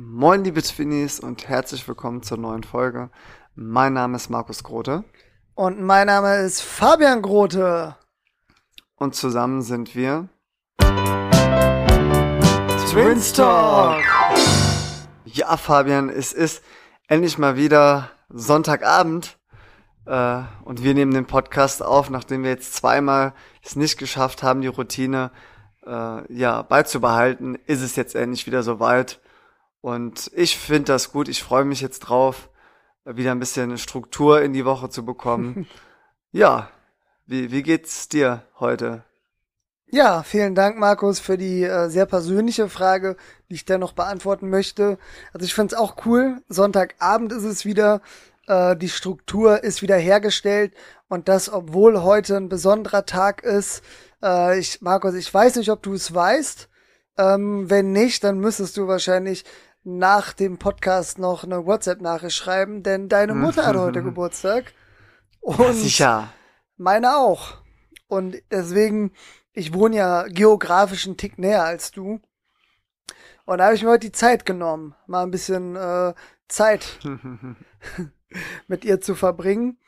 Moin liebe Twinnies und herzlich willkommen zur neuen Folge. Mein Name ist Markus Grote. Und mein Name ist Fabian Grote. Und zusammen sind wir Twins Talk. Ja, Fabian, es ist endlich mal wieder Sonntagabend. Äh, und wir nehmen den Podcast auf, nachdem wir jetzt zweimal es nicht geschafft haben, die Routine äh, ja beizubehalten, ist es jetzt endlich wieder soweit. Und ich finde das gut. Ich freue mich jetzt drauf, wieder ein bisschen Struktur in die Woche zu bekommen. ja, wie, wie geht's dir heute? Ja, vielen Dank, Markus, für die äh, sehr persönliche Frage, die ich dennoch beantworten möchte. Also ich finde es auch cool. Sonntagabend ist es wieder. Äh, die Struktur ist wieder hergestellt. Und das, obwohl heute ein besonderer Tag ist. Äh, ich, Markus, ich weiß nicht, ob du es weißt. Ähm, wenn nicht, dann müsstest du wahrscheinlich nach dem Podcast noch eine WhatsApp-Nachricht schreiben, denn deine Mutter hat heute Geburtstag. Und ja, sicher. Meine auch. Und deswegen, ich wohne ja geografisch einen Tick näher als du. Und da habe ich mir heute die Zeit genommen, mal ein bisschen äh, Zeit mit ihr zu verbringen.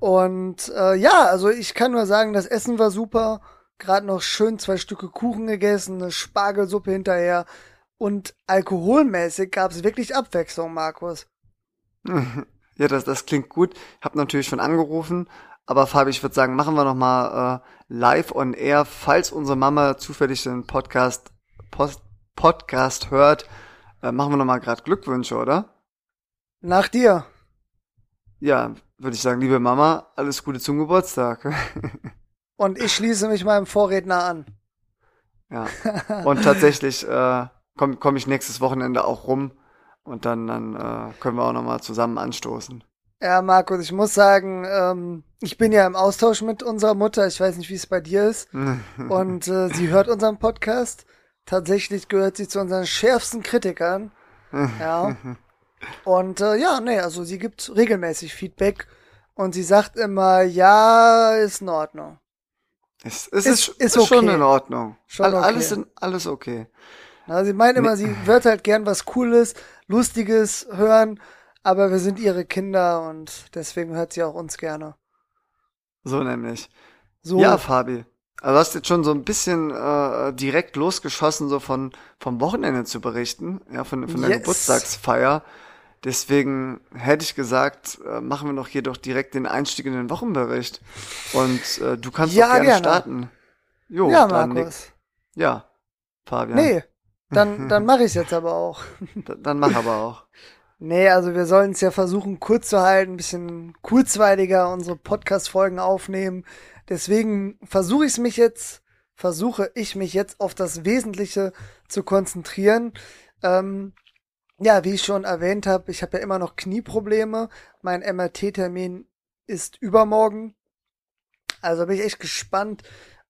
Und äh, ja, also ich kann nur sagen, das Essen war super. Gerade noch schön zwei Stücke Kuchen gegessen, eine Spargelsuppe hinterher. Und alkoholmäßig gab es wirklich Abwechslung, Markus. Ja, das, das klingt gut. Ich habe natürlich schon angerufen, aber Fabi, ich würde sagen, machen wir noch mal äh, live on air, falls unsere Mama zufällig den Podcast Post, Podcast hört, äh, machen wir noch mal gerade Glückwünsche, oder? Nach dir. Ja, würde ich sagen, liebe Mama, alles Gute zum Geburtstag. Und ich schließe mich meinem Vorredner an. Ja. Und tatsächlich äh, komme komm ich nächstes Wochenende auch rum und dann, dann äh, können wir auch nochmal zusammen anstoßen. Ja, Markus, ich muss sagen, ähm, ich bin ja im Austausch mit unserer Mutter. Ich weiß nicht, wie es bei dir ist. und äh, sie hört unseren Podcast. Tatsächlich gehört sie zu unseren schärfsten Kritikern. Ja. Und äh, ja, nee, also sie gibt regelmäßig Feedback und sie sagt immer, ja, ist in Ordnung. Es, es ist, ist, ist, okay. schon in Ordnung. Schon okay. Alles, in, alles okay. Na, sie meint immer, sie wird halt gern was Cooles, Lustiges hören, aber wir sind ihre Kinder und deswegen hört sie auch uns gerne. So nämlich. So. Ja, Fabi. Also du hast jetzt schon so ein bisschen äh, direkt losgeschossen, so von vom Wochenende zu berichten, ja, von, von der yes. Geburtstagsfeier. Deswegen hätte ich gesagt, äh, machen wir doch hier doch direkt den Einstieg in den Wochenbericht. Und äh, du kannst ja, doch gerne, gerne, starten. Jo, ja, Markus. Ja, Fabian. Nee, dann, dann mache ich jetzt aber auch. dann mach aber auch. Nee, also wir sollen es ja versuchen, kurz zu halten, ein bisschen kurzweiliger unsere Podcast-Folgen aufnehmen. Deswegen versuche ich mich jetzt, versuche ich mich jetzt auf das Wesentliche zu konzentrieren. Ähm, ja, wie ich schon erwähnt habe, ich habe ja immer noch Knieprobleme. Mein MRT-Termin ist übermorgen. Also bin ich echt gespannt,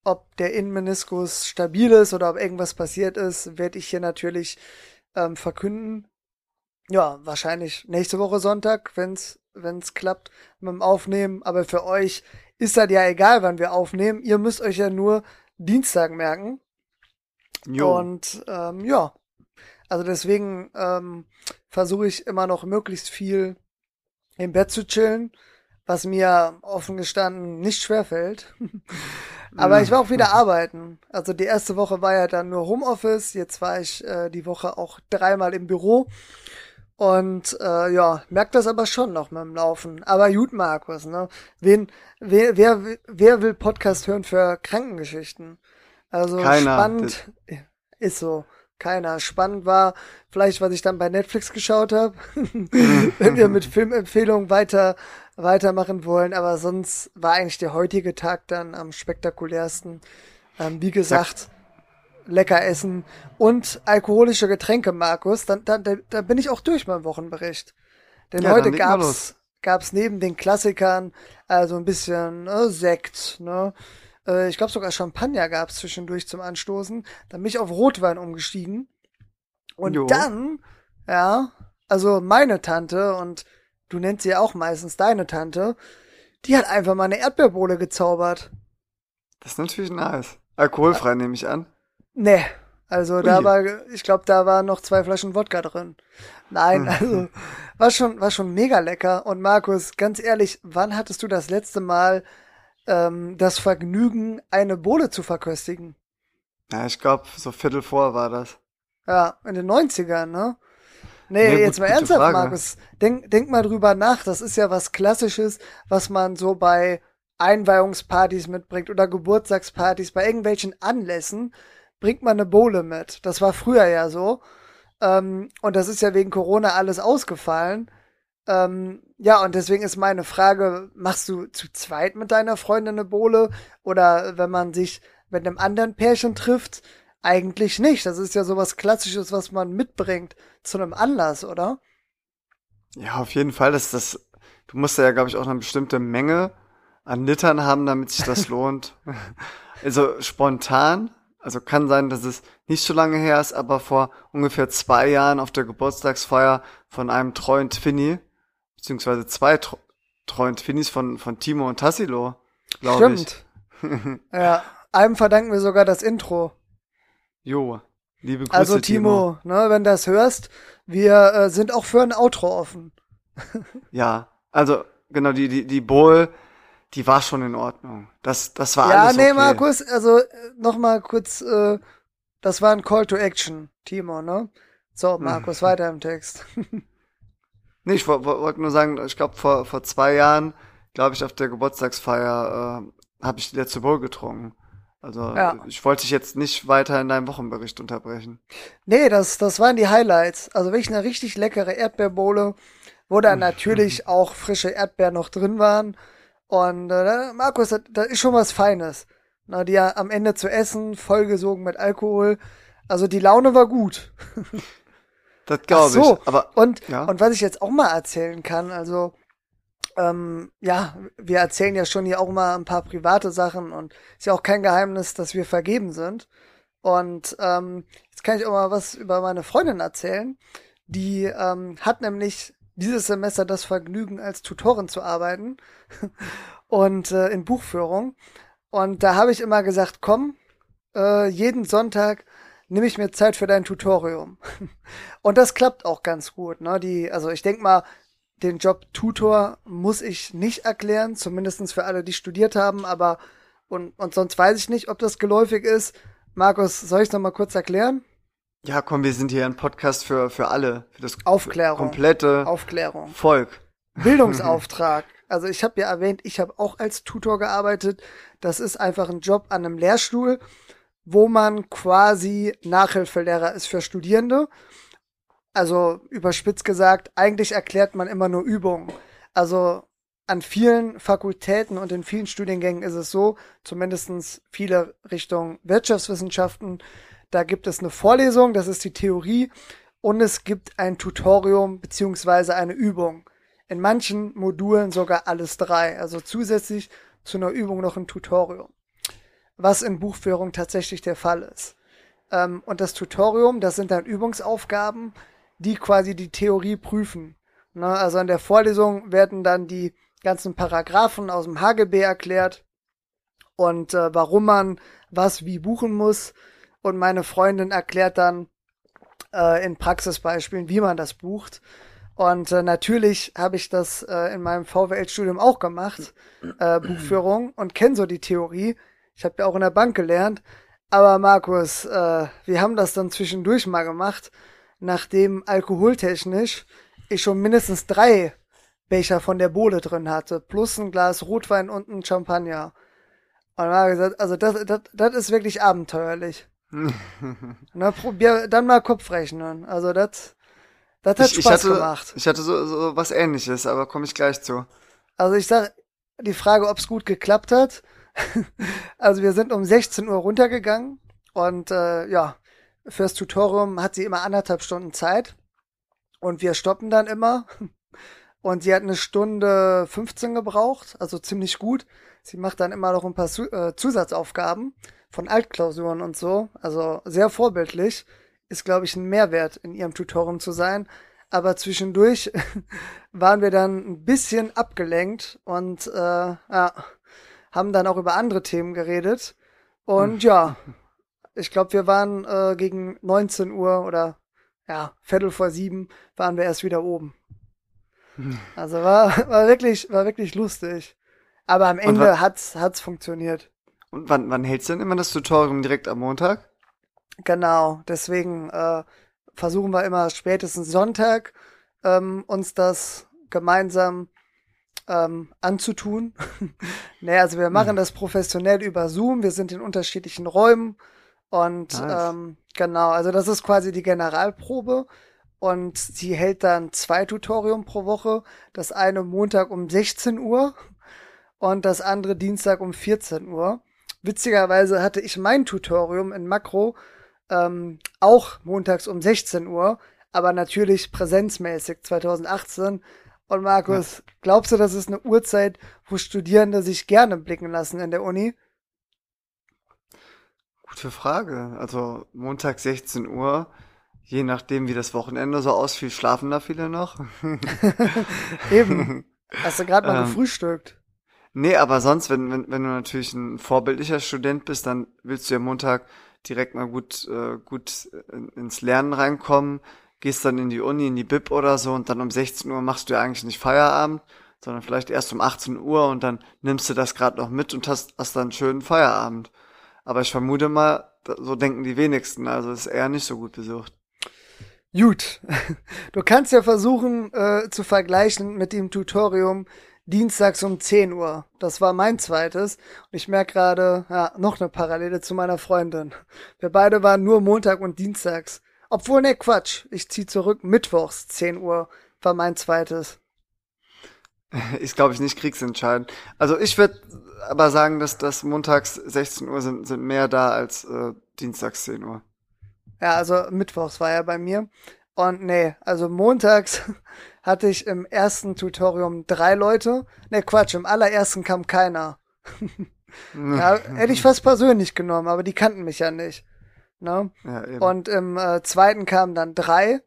ob der Innenmeniskus stabil ist oder ob irgendwas passiert ist, werde ich hier natürlich ähm, verkünden. Ja, wahrscheinlich nächste Woche Sonntag, wenn's wenn's klappt mit dem Aufnehmen. Aber für euch ist das ja egal, wann wir aufnehmen. Ihr müsst euch ja nur Dienstag merken. Jo. Und ähm, ja, also deswegen ähm, versuche ich immer noch möglichst viel im Bett zu chillen, was mir offen gestanden nicht schwer fällt. Aber ich war auch wieder arbeiten. Also die erste Woche war ja dann nur Homeoffice. Jetzt war ich äh, die Woche auch dreimal im Büro. Und äh, ja, merkt das aber schon noch mit dem Laufen. Aber gut, Markus, ne? Wen, wer, wer, wer will Podcast hören für Krankengeschichten? Also Keiner. spannend ist so. Keiner. Spannend war vielleicht, was ich dann bei Netflix geschaut habe. Wenn wir mit Filmempfehlungen weiter weitermachen wollen, aber sonst war eigentlich der heutige Tag dann am spektakulärsten. Ähm, wie gesagt, lecker essen und alkoholische Getränke, Markus. Dann, dann, da, da bin ich auch durch beim Wochenbericht. Denn ja, heute gab's, gab's neben den Klassikern also ein bisschen äh, Sekt, ne? Äh, ich glaube sogar Champagner gab's zwischendurch zum Anstoßen. Dann bin ich auf Rotwein umgestiegen. Und jo. dann, ja, also meine Tante und du nennst sie auch meistens deine Tante, die hat einfach mal eine Erdbeerbohle gezaubert. Das ist natürlich nice. Alkoholfrei ja. nehme ich an. Nee, Also da war, ich glaube, da waren noch zwei Flaschen Wodka drin. Nein, also war schon, war schon mega lecker. Und Markus, ganz ehrlich, wann hattest du das letzte Mal ähm, das Vergnügen, eine Bohle zu verköstigen? Ja, ich glaube, so Viertel vor war das. Ja, in den 90ern, ne? Nee, Nee, jetzt gut- mal ernsthaft, Frage. Markus. Denk, denk mal drüber nach. Das ist ja was Klassisches, was man so bei Einweihungspartys mitbringt oder Geburtstagspartys, bei irgendwelchen Anlässen bringt man eine Bohle mit. Das war früher ja so. Ähm, und das ist ja wegen Corona alles ausgefallen. Ähm, ja, und deswegen ist meine Frage, machst du zu zweit mit deiner Freundin eine Bohle? Oder wenn man sich mit einem anderen Pärchen trifft, eigentlich nicht. Das ist ja sowas Klassisches, was man mitbringt zu einem Anlass, oder? Ja, auf jeden Fall. Das, das, du musst ja, glaube ich, auch eine bestimmte Menge an Litern haben, damit sich das lohnt. Also spontan, also kann sein, dass es nicht so lange her ist, aber vor ungefähr zwei Jahren auf der Geburtstagsfeier von einem treuen Twinny, beziehungsweise zwei tr treuen Twinnies von, von Timo und Tassilo, glaube ich. Stimmt. ja, einem verdanken wir sogar das Intro. Jo, liebe Grüße, Also Timo, ne, wenn du das hörst, wir äh, sind auch für ein Outro offen. Ja, also genau, die, die, die Bowl, die war schon in Ordnung. Das, das war ja, alles nee, okay. Markus, also äh, noch mal kurz, äh, das war ein Call to Action, Timo, ne? So, Markus, weiter im Text. Nee, ich wo- wo- wollte nur sagen, ich glaube, vor, vor zwei Jahren, glaube ich, auf der Geburtstagsfeier äh, habe ich die letzte Bowl getrunken. Also Ja. ich wollte dich jetzt nicht weiter in deinem Wochenbericht unterbrechen. Nee, das, das waren die Highlights. Also wirklich eine richtig leckere Erdbeerbohle, wo dann natürlich auch frische Erdbeeren noch drin waren. Und äh, da- Markus, das, das ist schon was Feines. Na, die ja am Ende zu essen, vollgesogen mit Alkohol. Also die Laune war gut. Das glaube Ach so, ich. Aber und, ja. und was ich jetzt auch mal erzählen kann, also ähm, ja, wir erzählen ja schon hier auch mal ein paar private Sachen und ist ja auch kein Geheimnis, dass wir vergeben sind. Und ähm, jetzt kann ich auch mal was über meine Freundin erzählen. Die ähm, hat nämlich dieses Semester das Vergnügen, als Tutorin zu arbeiten und äh, in Buchführung. Und da habe ich immer gesagt, komm, äh, jeden Sonntag nehme ich mir Zeit für dein Tutorium. Und das klappt auch ganz gut. Ne? Die, also ich denke mal, den Job Tutor muss ich nicht erklären, zumindestens für alle, die studiert haben, aber und, und sonst weiß ich nicht, ob das geläufig ist. Markus, soll ich noch mal kurz erklären? ja, komm, wir sind hier ein Podcast für, für alle, für das Aufklärung. komplette Aufklärung. Volk. Bildungsauftrag. Also ich habe ja erwähnt, ich habe auch als Tutor gearbeitet. Das ist einfach ein Job an einem Lehrstuhl, wo man quasi Nachhilfelehrer ist für Studierende. Also überspitzt gesagt, eigentlich erklärt man immer nur Übungen. Also an vielen Fakultäten und in vielen Studiengängen ist es so, zumindestens viele Richtung Wirtschaftswissenschaften, da gibt es eine Vorlesung, das ist die Theorie, und es gibt ein Tutorium beziehungsweise eine Übung. In manchen Modulen sogar alles drei, also zusätzlich zu einer Übung noch ein Tutorium. Was in Buchführung tatsächlich der Fall ist. Ähm, und das Tutorium, das sind dann Übungsaufgaben, die quasi die Theorie prüfen. Ne? Also in der Vorlesung werden dann die ganzen Paragraphen aus dem HGB erklärt und äh, warum man was wie buchen muss. Und meine Freundin erklärt dann äh, in Praxisbeispielen, wie man das bucht. Und äh, natürlich habe ich das äh, in meinem VWL-Studium auch gemacht, äh, Buchführung, und kenne so die Theorie. Ich habe ja auch in der Bank gelernt. Aber Markus, äh, wir haben das dann zwischendurch mal gemacht, nachdem alkoholtechnisch ich schon mindestens drei Becher von der Bohle drin hatte, plus ein Glas Rotwein und ein Champagner. Und dann habe ich gesagt, also das, das, das ist wirklich abenteuerlich. Na, probier dann mal Kopf rechnen. Also das, das hat ich, ich Spaß hatte, gemacht. Ich hatte so, so was ähnliches, aber komme ich gleich zu. Also ich sag, die Frage, ob es gut geklappt hat. Also wir sind um 16 Uhr runtergegangen und äh, ja, fürs Tutorium hat sie immer anderthalb Stunden Zeit und wir stoppen dann immer. Und sie hat eine Stunde 15 gebraucht, also ziemlich gut. Sie macht dann immer noch ein paar äh, Zusatzaufgaben von Altklausuren und so. Also sehr vorbildlich. Ist, glaube ich, ein Mehrwert in ihrem Tutorium zu sein. Aber zwischendurch waren wir dann ein bisschen abgelenkt und äh, ja, haben dann auch über andere Themen geredet. Und ja, ich glaube, wir waren äh, gegen 19 Uhr oder ja, Viertel vor sieben waren wir erst wieder oben. Hm. Also war, war wirklich, war wirklich lustig. Aber am Ende hat's, hat's funktioniert. Und wann, wann hältst du denn immer das Tutorium direkt am Montag? Genau, deswegen äh, versuchen wir immer spätestens Sonntag ähm, uns das gemeinsam ähm, anzutun. naja, also wir machen hm. das professionell über Zoom, wir sind in unterschiedlichen Räumen und nice. ähm, genau, also das ist quasi die Generalprobe und sie hält dann zwei Tutorium pro Woche, das eine Montag um 16 Uhr und das andere Dienstag um 14 Uhr. Witzigerweise hatte ich mein Tutorium in Makro ähm, auch montags um 16 Uhr, aber natürlich präsenzmäßig 2018. Und Markus, glaubst du, das ist eine Uhrzeit, wo Studierende sich gerne blicken lassen in der Uni? Gute Frage. Also Montag 16 Uhr, je nachdem wie das Wochenende so ausfiel, schlafen da viele noch. Eben. Hast du gerade mal ähm, gefrühstückt? Nee, aber sonst, wenn, wenn, wenn du natürlich ein vorbildlicher Student bist, dann willst du ja Montag direkt mal gut, äh, gut ins Lernen reinkommen, gehst dann in die Uni, in die Bib oder so und dann um 16 Uhr machst du ja eigentlich nicht Feierabend, sondern vielleicht erst um 18 Uhr und dann nimmst du das gerade noch mit und hast, hast dann einen schönen Feierabend. Aber ich vermute mal, so denken die wenigsten, also ist eher nicht so gut besucht. Gut. Du kannst ja versuchen äh, zu vergleichen mit dem Tutorium, dienstags um 10 Uhr. Das war mein zweites. Und ich merke gerade, ja, noch eine Parallele zu meiner Freundin. Wir beide waren nur Montag und Dienstags. Obwohl, ne, Quatsch. Ich zieh zurück. Mittwochs 10 Uhr war mein zweites. Ist, glaube ich, nicht kriegsentscheidend. Also ich würde aber sagen, dass das montags 16 Uhr sind, sind mehr da als äh, dienstags 10 Uhr. Ja, also mittwochs war ja bei mir. Und nee, also montags hatte ich im ersten Tutorium drei Leute. Ne, Quatsch, im allerersten kam keiner. ja, hätte ich fast persönlich genommen, aber die kannten mich ja nicht. Ne? Ja, und im äh, zweiten kamen dann drei.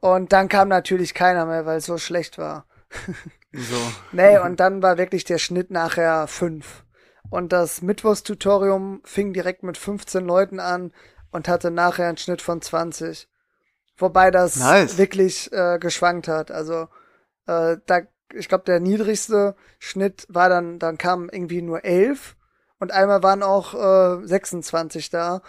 Und dann kam natürlich keiner mehr, weil es so schlecht war. so. Nee, und dann war wirklich der Schnitt nachher fünf. Und das Mittwochstutorium fing direkt mit 15 Leuten an und hatte nachher einen Schnitt von 20. Wobei das nice. wirklich äh, geschwankt hat. Also äh, da, ich glaube, der niedrigste Schnitt war dann, dann kamen irgendwie nur elf und einmal waren auch äh, 26 da.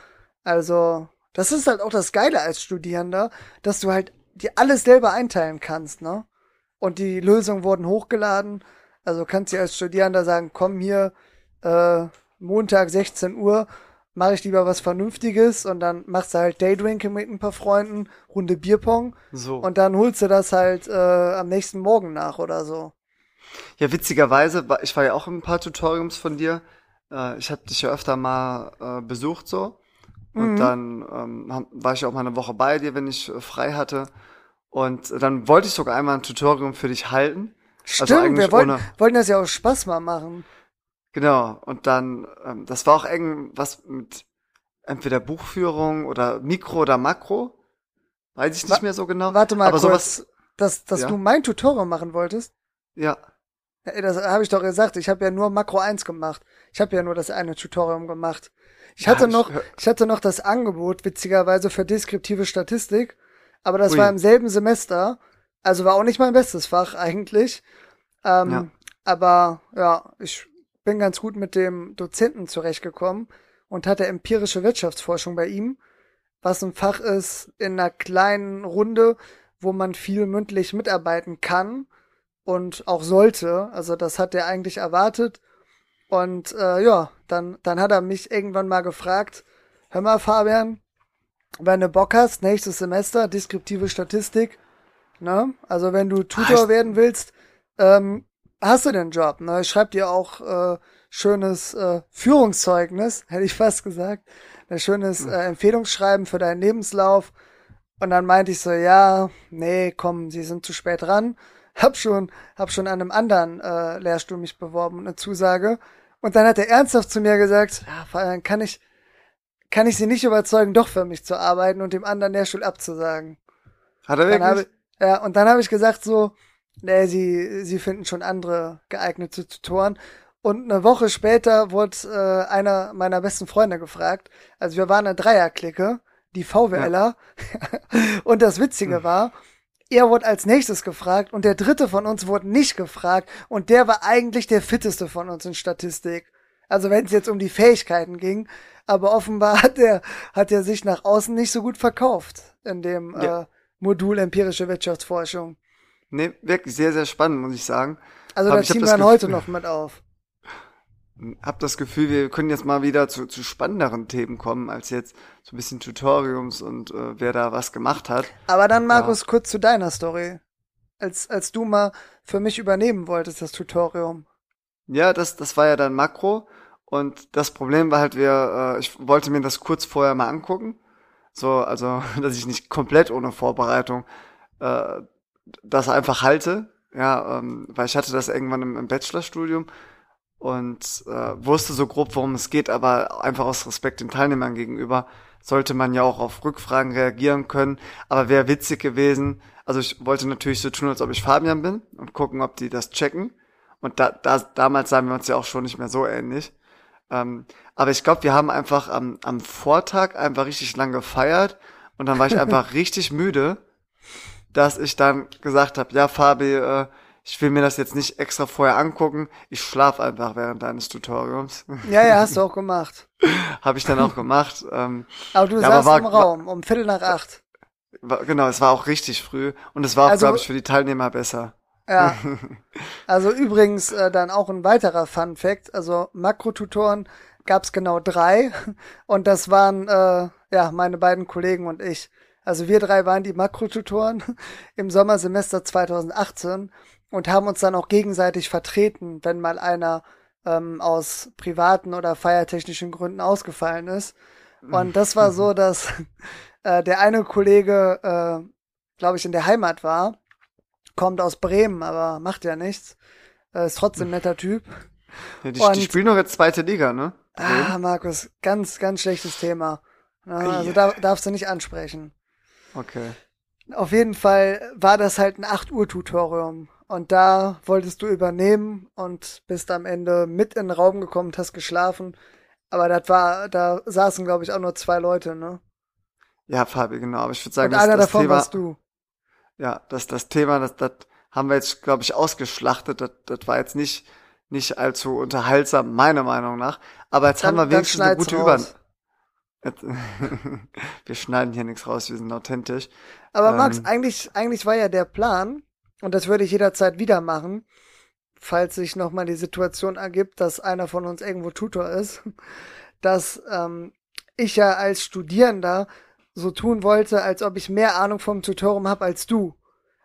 Also das ist halt auch das Geile als Studierender, dass du halt dir alles selber einteilen kannst, ne? Und die Lösungen wurden hochgeladen. Also kannst du als Studierender sagen, komm hier äh, Montag 16 Uhr mache ich lieber was Vernünftiges und dann machst du halt Daydrinking mit ein paar Freunden, Runde Bierpong. So. Und dann holst du das halt äh, am nächsten Morgen nach oder so. Ja, witzigerweise, ich war ja auch in ein paar Tutoriums von dir. Äh, ich habe dich ja öfter mal äh, besucht so. Und mhm. dann ähm, war ich auch mal eine Woche bei dir, wenn ich äh, frei hatte. Und dann wollte ich sogar einmal ein Tutorium für dich halten. Also Stimmt, also wir wollten, wollten das ja auch Spaß mal machen. Genau, und dann, ähm, das war auch eng was mit entweder Buchführung oder Mikro oder Makro. Weiß ich nicht Wa mehr so genau. Warte mal aber kurz, sowas, dass, dass ja? du mein Tutorial machen wolltest? Ja. ja das habe ich doch gesagt. Ich habe ja nur Makro 1 gemacht. Ich habe ja nur das eine Tutorium gemacht. Ich hatte ja, noch, ich, ich hatte noch das Angebot, witzigerweise, für deskriptive Statistik. Aber das Ui. war im selben Semester. Also war auch nicht mein bestes Fach eigentlich. Ähm, ja. Aber ja, ich bin ganz gut mit dem Dozenten zurechtgekommen und hatte empirische Wirtschaftsforschung bei ihm, was ein Fach ist in einer kleinen Runde, wo man viel mündlich mitarbeiten kann und auch sollte. Also das hat er eigentlich erwartet. Und äh, ja, dann, dann hat er mich irgendwann mal gefragt, hör mal Fabian, wenn du Bock hast, nächstes Semester, deskriptive Statistik, ne? Also wenn du Tutor werden willst, ähm, hast du den Job. Ne? Ich schreib dir auch äh, schönes äh, Führungszeugnis, hätte ich fast gesagt. Ein schönes äh, Empfehlungsschreiben für deinen Lebenslauf. Und dann meinte ich so, ja, nee, komm, sie sind zu spät dran. Hab schon, hab schon an einem anderen äh, Lehrstuhl mich beworben und eine Zusage. Und dann hat er ernsthaft zu mir gesagt, ja, kann ich, kann ich sie nicht überzeugen, doch für mich zu arbeiten und dem anderen Lehrstuhl abzusagen. Hat er wirklich? Ich, ja, und dann habe ich gesagt so, nee, sie, sie finden schon andere geeignete Tutoren. Und eine Woche später wurde äh, einer meiner besten Freunde gefragt. Also wir waren eine Dreierklicke, die VWLer. Ja. und das Witzige war, er wurde als nächstes gefragt und der dritte von uns wurde nicht gefragt und der war eigentlich der fitteste von uns in Statistik. Also wenn es jetzt um die Fähigkeiten ging, aber offenbar hat er hat er sich nach außen nicht so gut verkauft in dem ja. äh, Modul empirische Wirtschaftsforschung. Nee, wirklich sehr sehr spannend, muss ich sagen. Also da ziehen wir dann heute noch mit auf hab das Gefühl, wir können jetzt mal wieder zu, zu spannenderen Themen kommen, als jetzt so ein bisschen Tutoriums und äh, wer da was gemacht hat. Aber dann, Markus, ja. kurz zu deiner Story. Als, als du mal für mich übernehmen wolltest, das Tutorium. Ja, das, das war ja dann Makro. Und das Problem war halt, wir, äh, ich wollte mir das kurz vorher mal angucken. So, also, dass ich nicht komplett ohne Vorbereitung äh, das einfach halte. Ja, ähm, weil ich hatte das irgendwann im, im Bachelorstudium und äh, wusste so grob, worum es geht, aber einfach aus Respekt den Teilnehmern gegenüber sollte man ja auch auf Rückfragen reagieren können. Aber wäre witzig gewesen. Also ich wollte natürlich so tun, als ob ich Fabian bin und gucken, ob die das checken. Und da, da damals sahen wir uns ja auch schon nicht mehr so ähnlich. Ähm, aber ich glaube, wir haben einfach am, am Vortag einfach richtig lang gefeiert und dann war ich einfach richtig müde, dass ich dann gesagt habe, ja, Fabi, äh, ich will mir das jetzt nicht extra vorher angucken. Ich schlaf einfach während deines Tutoriums. Ja, ja, hast du auch gemacht. Habe ich dann auch gemacht. Ähm, aber du ja, saßt war, im Raum um Viertel nach acht. War, genau, es war auch richtig früh und es war auch, also, glaube ich, für die Teilnehmer besser. Ja. Also übrigens äh, dann auch ein weiterer Fun Fact. Also Makrotutoren gab es genau drei und das waren äh, ja meine beiden Kollegen und ich. Also wir drei waren die Makrotutoren im Sommersemester 2018 und haben uns dann auch gegenseitig vertreten, wenn mal einer ähm, aus privaten oder feiertechnischen Gründen ausgefallen ist. Und das war so, dass äh, der eine Kollege, äh, glaube ich, in der Heimat war, kommt aus Bremen, aber macht ja nichts. Äh, ist trotzdem netter Typ. Ja, die, und, die spielen doch jetzt zweite Liga, ne? Bremen. Ah, Markus, ganz, ganz schlechtes Thema. Ja, also da darfst du nicht ansprechen. Okay. Auf jeden Fall war das halt ein 8 Uhr Tutorium und da wolltest du übernehmen und bist am Ende mit in den Raum gekommen und hast geschlafen. Aber das war, da saßen, glaube ich, auch nur zwei Leute, ne? Ja, Fabi, genau. Aber ich würde sagen, und einer das davon Thema, warst du. Ja, das, das Thema, das, das haben wir jetzt, glaube ich, ausgeschlachtet. Das, das war jetzt nicht, nicht allzu unterhaltsam, meiner Meinung nach. Aber jetzt dann, haben wir wenigstens eine gute Über. wir schneiden hier nichts raus, wir sind authentisch. Aber ähm, Max, eigentlich, eigentlich war ja der Plan, und das würde ich jederzeit wieder machen, falls sich nochmal die Situation ergibt, dass einer von uns irgendwo Tutor ist, dass ähm, ich ja als Studierender so tun wollte, als ob ich mehr Ahnung vom Tutorium habe als du.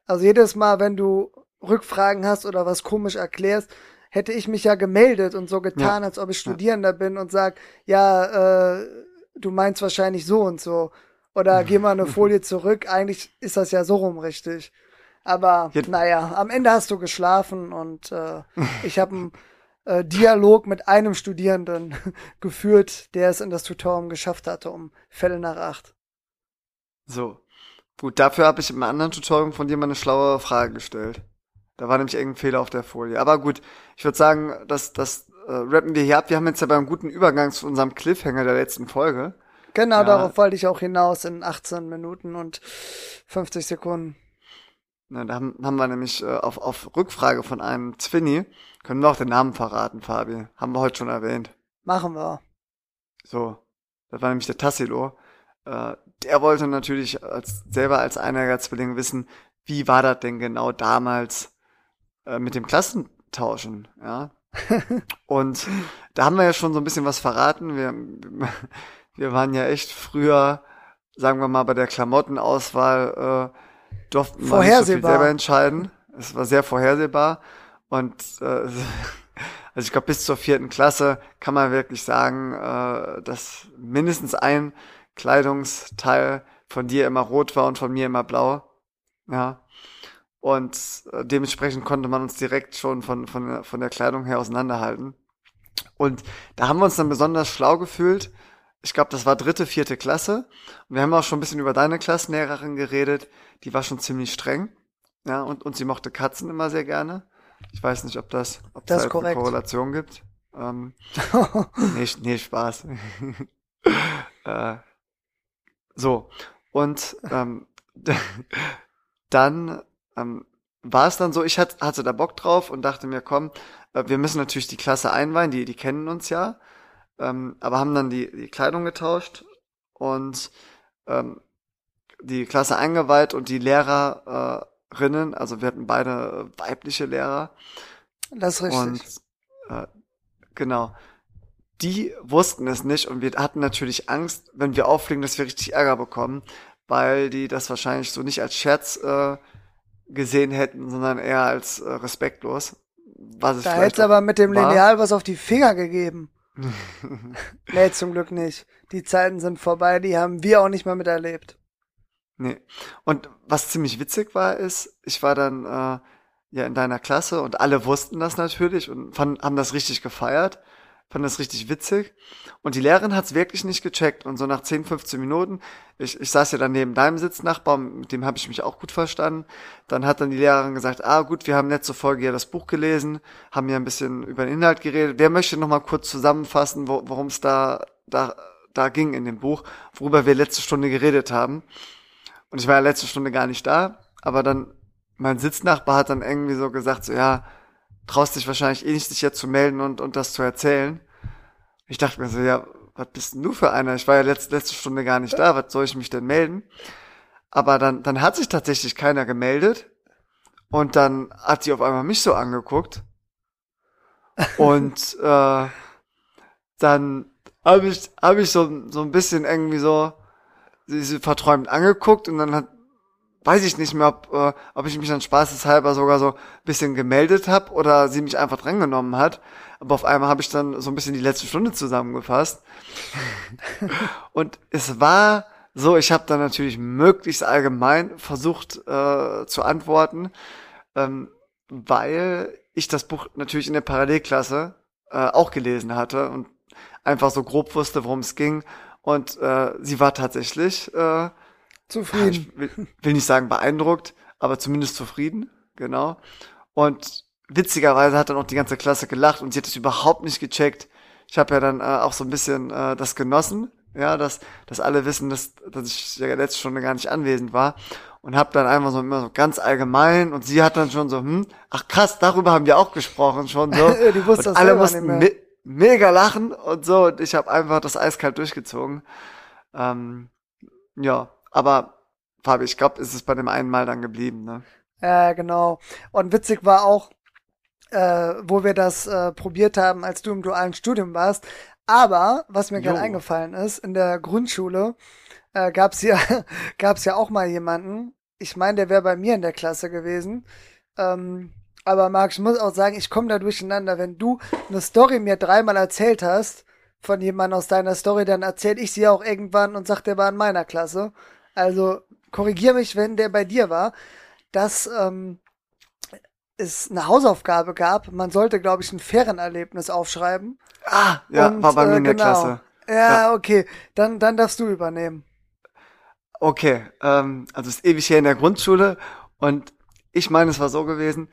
Also jedes Mal, wenn du Rückfragen hast oder was komisch erklärst, hätte ich mich ja gemeldet und so getan, ja. als ob ich Studierender ja. bin und sag, ja, äh, du meinst wahrscheinlich so und so. Oder geh mal eine Folie zurück, eigentlich ist das ja so rum richtig. Aber Jetzt. naja, am Ende hast du geschlafen und äh, ich habe einen äh, Dialog mit einem Studierenden geführt, der es in das Tutorium geschafft hatte, um Fälle nach acht. So. Gut, dafür habe ich im anderen Tutorium von dir mal eine schlaue Frage gestellt. Da war nämlich irgendein Fehler auf der Folie. Aber gut, ich würde sagen, das, das äh, rappen wir hier ab. Wir haben jetzt ja beim guten Übergang zu unserem Cliffhanger der letzten Folge. Genau, ja. darauf wollte ich auch hinaus in 18 Minuten und 50 Sekunden. Na, da haben, haben wir nämlich äh, auf, auf Rückfrage von einem Zwinny, können wir auch den Namen verraten, Fabi. Haben wir heute schon erwähnt. Machen wir. So, das war nämlich der Tassilo. Äh, der wollte natürlich als, selber als Einjähriger-Zwilling wissen, wie war das denn genau damals äh, mit dem Klassentauschen, ja. Und da haben wir ja schon so ein bisschen was verraten. Wir, wir waren ja echt früher, sagen wir mal, bei der Klamottenauswahl äh, durften man nicht so viel selber entscheiden. Es war sehr vorhersehbar. Und äh, also ich glaube, bis zur vierten Klasse kann man wirklich sagen, äh, dass mindestens ein Kleidungsteil von dir immer rot war und von mir immer blau. Ja. Und äh, dementsprechend konnte man uns direkt schon von, von, von der Kleidung her auseinanderhalten. Und da haben wir uns dann besonders schlau gefühlt. Ich glaube, das war dritte, vierte Klasse. Wir haben auch schon ein bisschen über deine Klassenlehrerin geredet die war schon ziemlich streng. Ja, und, und sie mochte Katzen immer sehr gerne. Ich weiß nicht, ob das, ob das da eine Korrelation gibt. Ähm, nee, nee, Spaß. äh, so, und ähm, dann ähm, war es dann so, ich hat, hatte da Bock drauf und dachte mir, komm, äh, wir müssen natürlich die Klasse einweihen, die, die kennen uns ja, ähm, aber haben dann die, die Kleidung getauscht und ähm, die Klasse eingeweiht und die Lehrerinnen, also wir hatten beide weibliche Lehrer. Das ist richtig. Und äh, genau. Die wussten es nicht und wir hatten natürlich Angst, wenn wir auffliegen, dass wir richtig Ärger bekommen, weil die das wahrscheinlich so nicht als Scherz äh, gesehen hätten, sondern eher als äh, respektlos. Was es da hätte aber mit dem Lineal was auf die Finger gegeben. nee, zum Glück nicht. Die Zeiten sind vorbei, die haben wir auch nicht mehr miterlebt. Nee. Und was ziemlich witzig war, ist, ich war dann äh, ja in deiner Klasse und alle wussten das natürlich und fanden, haben das richtig gefeiert fand das richtig witzig. Und die Lehrerin hat's wirklich nicht gecheckt. Und so nach 10, 15 Minuten, ich, ich saß ja dann neben deinem Sitznachbar, mit dem habe ich mich auch gut verstanden. Dann hat dann die Lehrerin gesagt, ah gut, wir haben letzte Folge ja das Buch gelesen, haben ja ein bisschen über den Inhalt geredet. Wer möchte noch mal kurz zusammenfassen, wo, worum es da, da, da ging in dem Buch, worüber wir letzte Stunde geredet haben. Und ich war ja letzte Stunde gar nicht da, aber dann mein Sitznachbar hat dann irgendwie so gesagt, so ja, traust dich wahrscheinlich eh nicht, dich jetzt zu melden und, und das zu erzählen. Ich dachte mir so, ja, was bist denn du für einer? Ich war ja letzte, letzte Stunde gar nicht da, was soll ich mich denn melden? Aber dann, dann hat sich tatsächlich keiner gemeldet und dann hat sie auf einmal mich so angeguckt und äh, dann habe ich, hab ich so, so ein bisschen irgendwie so sie verträumt angeguckt und dann hat weiß ich nicht mehr, ob, äh, ob ich mich dann spaßeshalber sogar so ein bisschen gemeldet habe oder sie mich einfach drangenommen hat. Aber auf einmal habe ich dann so ein bisschen die letzte Stunde zusammengefasst. und es war so, ich habe dann natürlich möglichst allgemein versucht äh, zu antworten, ähm, weil ich das Buch natürlich in der Parallelklasse äh, auch gelesen hatte und einfach so grob wusste, worum es ging. Und äh, sie war tatsächlich äh, Zufrieden. Ich will, will nicht sagen beeindruckt, aber zumindest zufrieden, genau. Und witzigerweise hat dann auch die ganze Klasse gelacht und sie hat es überhaupt nicht gecheckt. Ich habe ja dann äh, auch so ein bisschen äh, das genossen, ja, dass, dass alle wissen, dass, dass ich ja letzte Stunde gar nicht anwesend war und habe dann einfach so immer so ganz allgemein und sie hat dann schon so, hm, ach krass, darüber haben wir auch gesprochen schon so. die wusste und das alle mussten me mega lachen und so und ich habe einfach das eiskalt durchgezogen. Ähm, ja, aber Fabi, ich glaube, ist es bei dem einen Mal dann geblieben, ne? Ja, genau. Und witzig war auch, äh, wo wir das äh, probiert haben, als du im dualen Studium warst. Aber, was mir gerade eingefallen ist, in der Grundschule äh, gab es ja, gab's ja auch mal jemanden, ich meine, der wäre bei mir in der Klasse gewesen. Ähm, aber Marc, ich muss auch sagen, ich komme da durcheinander. Wenn du eine Story mir dreimal erzählt hast, von jemandem aus deiner Story, dann erzähle ich sie auch irgendwann und sag, der war in meiner Klasse also korrigier mich, wenn der bei dir war, dass ähm, es eine Hausaufgabe gab. Man sollte, glaube ich, ein Ferienerlebnis aufschreiben. Ah, ja, und, war bei mir äh, in der genau. Klasse. Ja, ja, okay. Dann, dann darfst du übernehmen. Okay, ähm, also es ist ewig hier in der Grundschule und ich meine, es war so gewesen.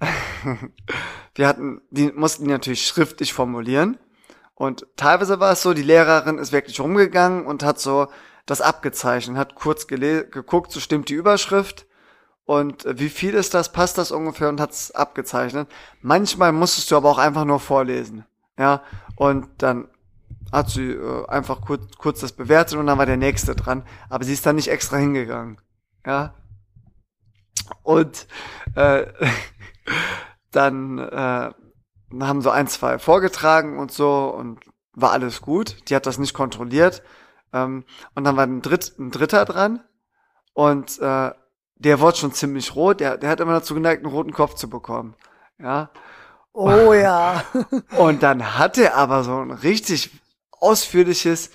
wir hatten, die mussten die natürlich schriftlich formulieren und teilweise war es so, die Lehrerin ist wirklich rumgegangen und hat so das abgezeichnet, hat kurz geguckt, so stimmt die Überschrift und äh, wie viel ist das, passt das ungefähr und hat's abgezeichnet. Manchmal musstest du aber auch einfach nur vorlesen, ja, und dann hat sie äh, einfach kurz, kurz das bewertet und dann war der nächste dran, aber sie ist dann nicht extra hingegangen, ja. Und äh, dann äh, haben so ein, zwei vorgetragen und so und war alles gut. Die hat das nicht kontrolliert ähm, und dann war ein, Dritt, ein Dritter dran und äh, der wurde schon ziemlich rot. Der, der hat immer dazu geneigt, einen roten Kopf zu bekommen. Ja. Oh ja. und dann hat er aber so ein richtig ausführliches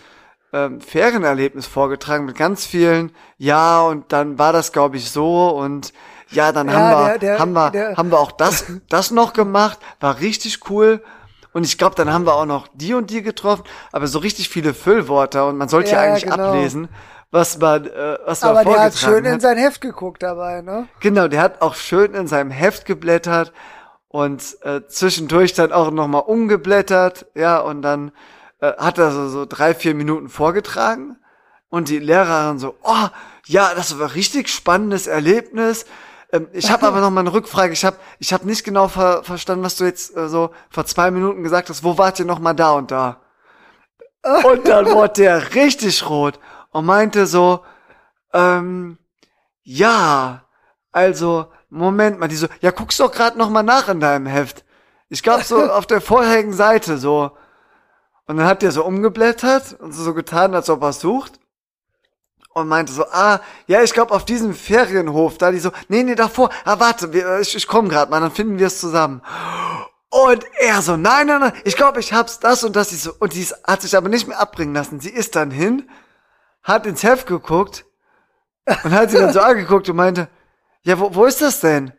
ähm, Ferienerlebnis vorgetragen mit ganz vielen, ja, und dann war das, glaube ich, so und ja, dann ja, haben wir, der, der, haben wir, der, haben wir auch das, das noch gemacht, war richtig cool. Und ich glaube, dann haben wir auch noch die und die getroffen, aber so richtig viele Füllworte und man sollte ja, ja eigentlich genau. ablesen, was man, äh, was man Aber der hat schön hat. in sein Heft geguckt dabei, ne? Genau, der hat auch schön in seinem Heft geblättert und äh, zwischendurch dann auch nochmal umgeblättert, ja, und dann äh, hat er so, so drei, vier Minuten vorgetragen und die Lehrerin so, oh, ja, das war richtig spannendes Erlebnis. Ähm, ich habe aber noch mal eine Rückfrage. Ich habe ich hab nicht genau ver verstanden, was du jetzt äh, so vor zwei Minuten gesagt hast. Wo wart ihr noch mal da und da? Und dann wurde der richtig rot und meinte so, ähm, ja, also, Moment mal, die so, ja, guckst doch gerade noch mal nach in deinem Heft. Ich glaube so auf der vorherigen Seite so. Und dann hat der so umgeblättert und so getan, als ob er sucht und meinte so, ah, ja, ich glaube auf diesem Ferienhof, da die so, nee, nee, davor, ah, warte, wir, ich, ich komme gerade mal, dann finden wir es zusammen. Und er so, nein, nein, nein, ich glaube, ich hab's das und das. Ich so, und die hat sich aber nicht mehr abbringen lassen. Sie ist dann hin, hat ins Heft geguckt und hat sie dann so angeguckt und meinte, ja, wo, wo ist das denn?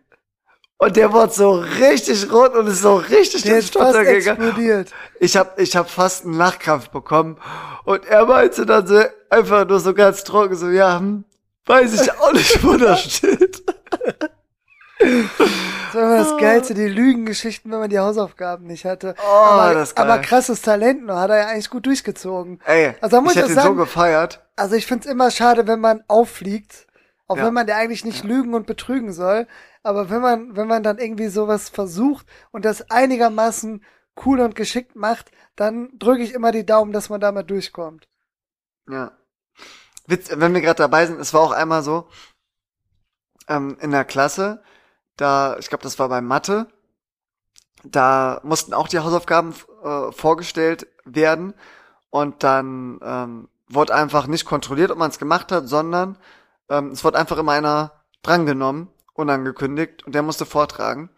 Und der wurde so richtig rot und ist so richtig Der ist fast explodiert. Ich hab, ich hab fast einen Lachkrampf bekommen. Und er meinte dann so, einfach nur so ganz trocken, so, ja, hm, weiß ich auch nicht, wo das steht. Das war immer das Geilste, die Lügengeschichten, wenn man die Hausaufgaben nicht hatte. Oh, aber, das geil. aber krasses Talent, nur hat er ja eigentlich gut durchgezogen. Ey, Also da muss ich hätte ihn so sagen- gefeiert. Also ich find's immer schade, wenn man auffliegt, auch Ja. wenn man ja eigentlich nicht lügen und betrügen soll. Aber wenn man, wenn man dann irgendwie sowas versucht und das einigermaßen cool und geschickt macht, dann drücke ich immer die Daumen, dass man damit durchkommt. Ja. Witz, wenn wir gerade dabei sind, es war auch einmal so, ähm, in der Klasse, da, ich glaube, das war bei Mathe, da mussten auch die Hausaufgaben äh, vorgestellt werden und dann ähm, wurde einfach nicht kontrolliert, ob man es gemacht hat, sondern ähm, es wurde einfach immer einer drangenommen, unangekündigt, und der musste vortragen.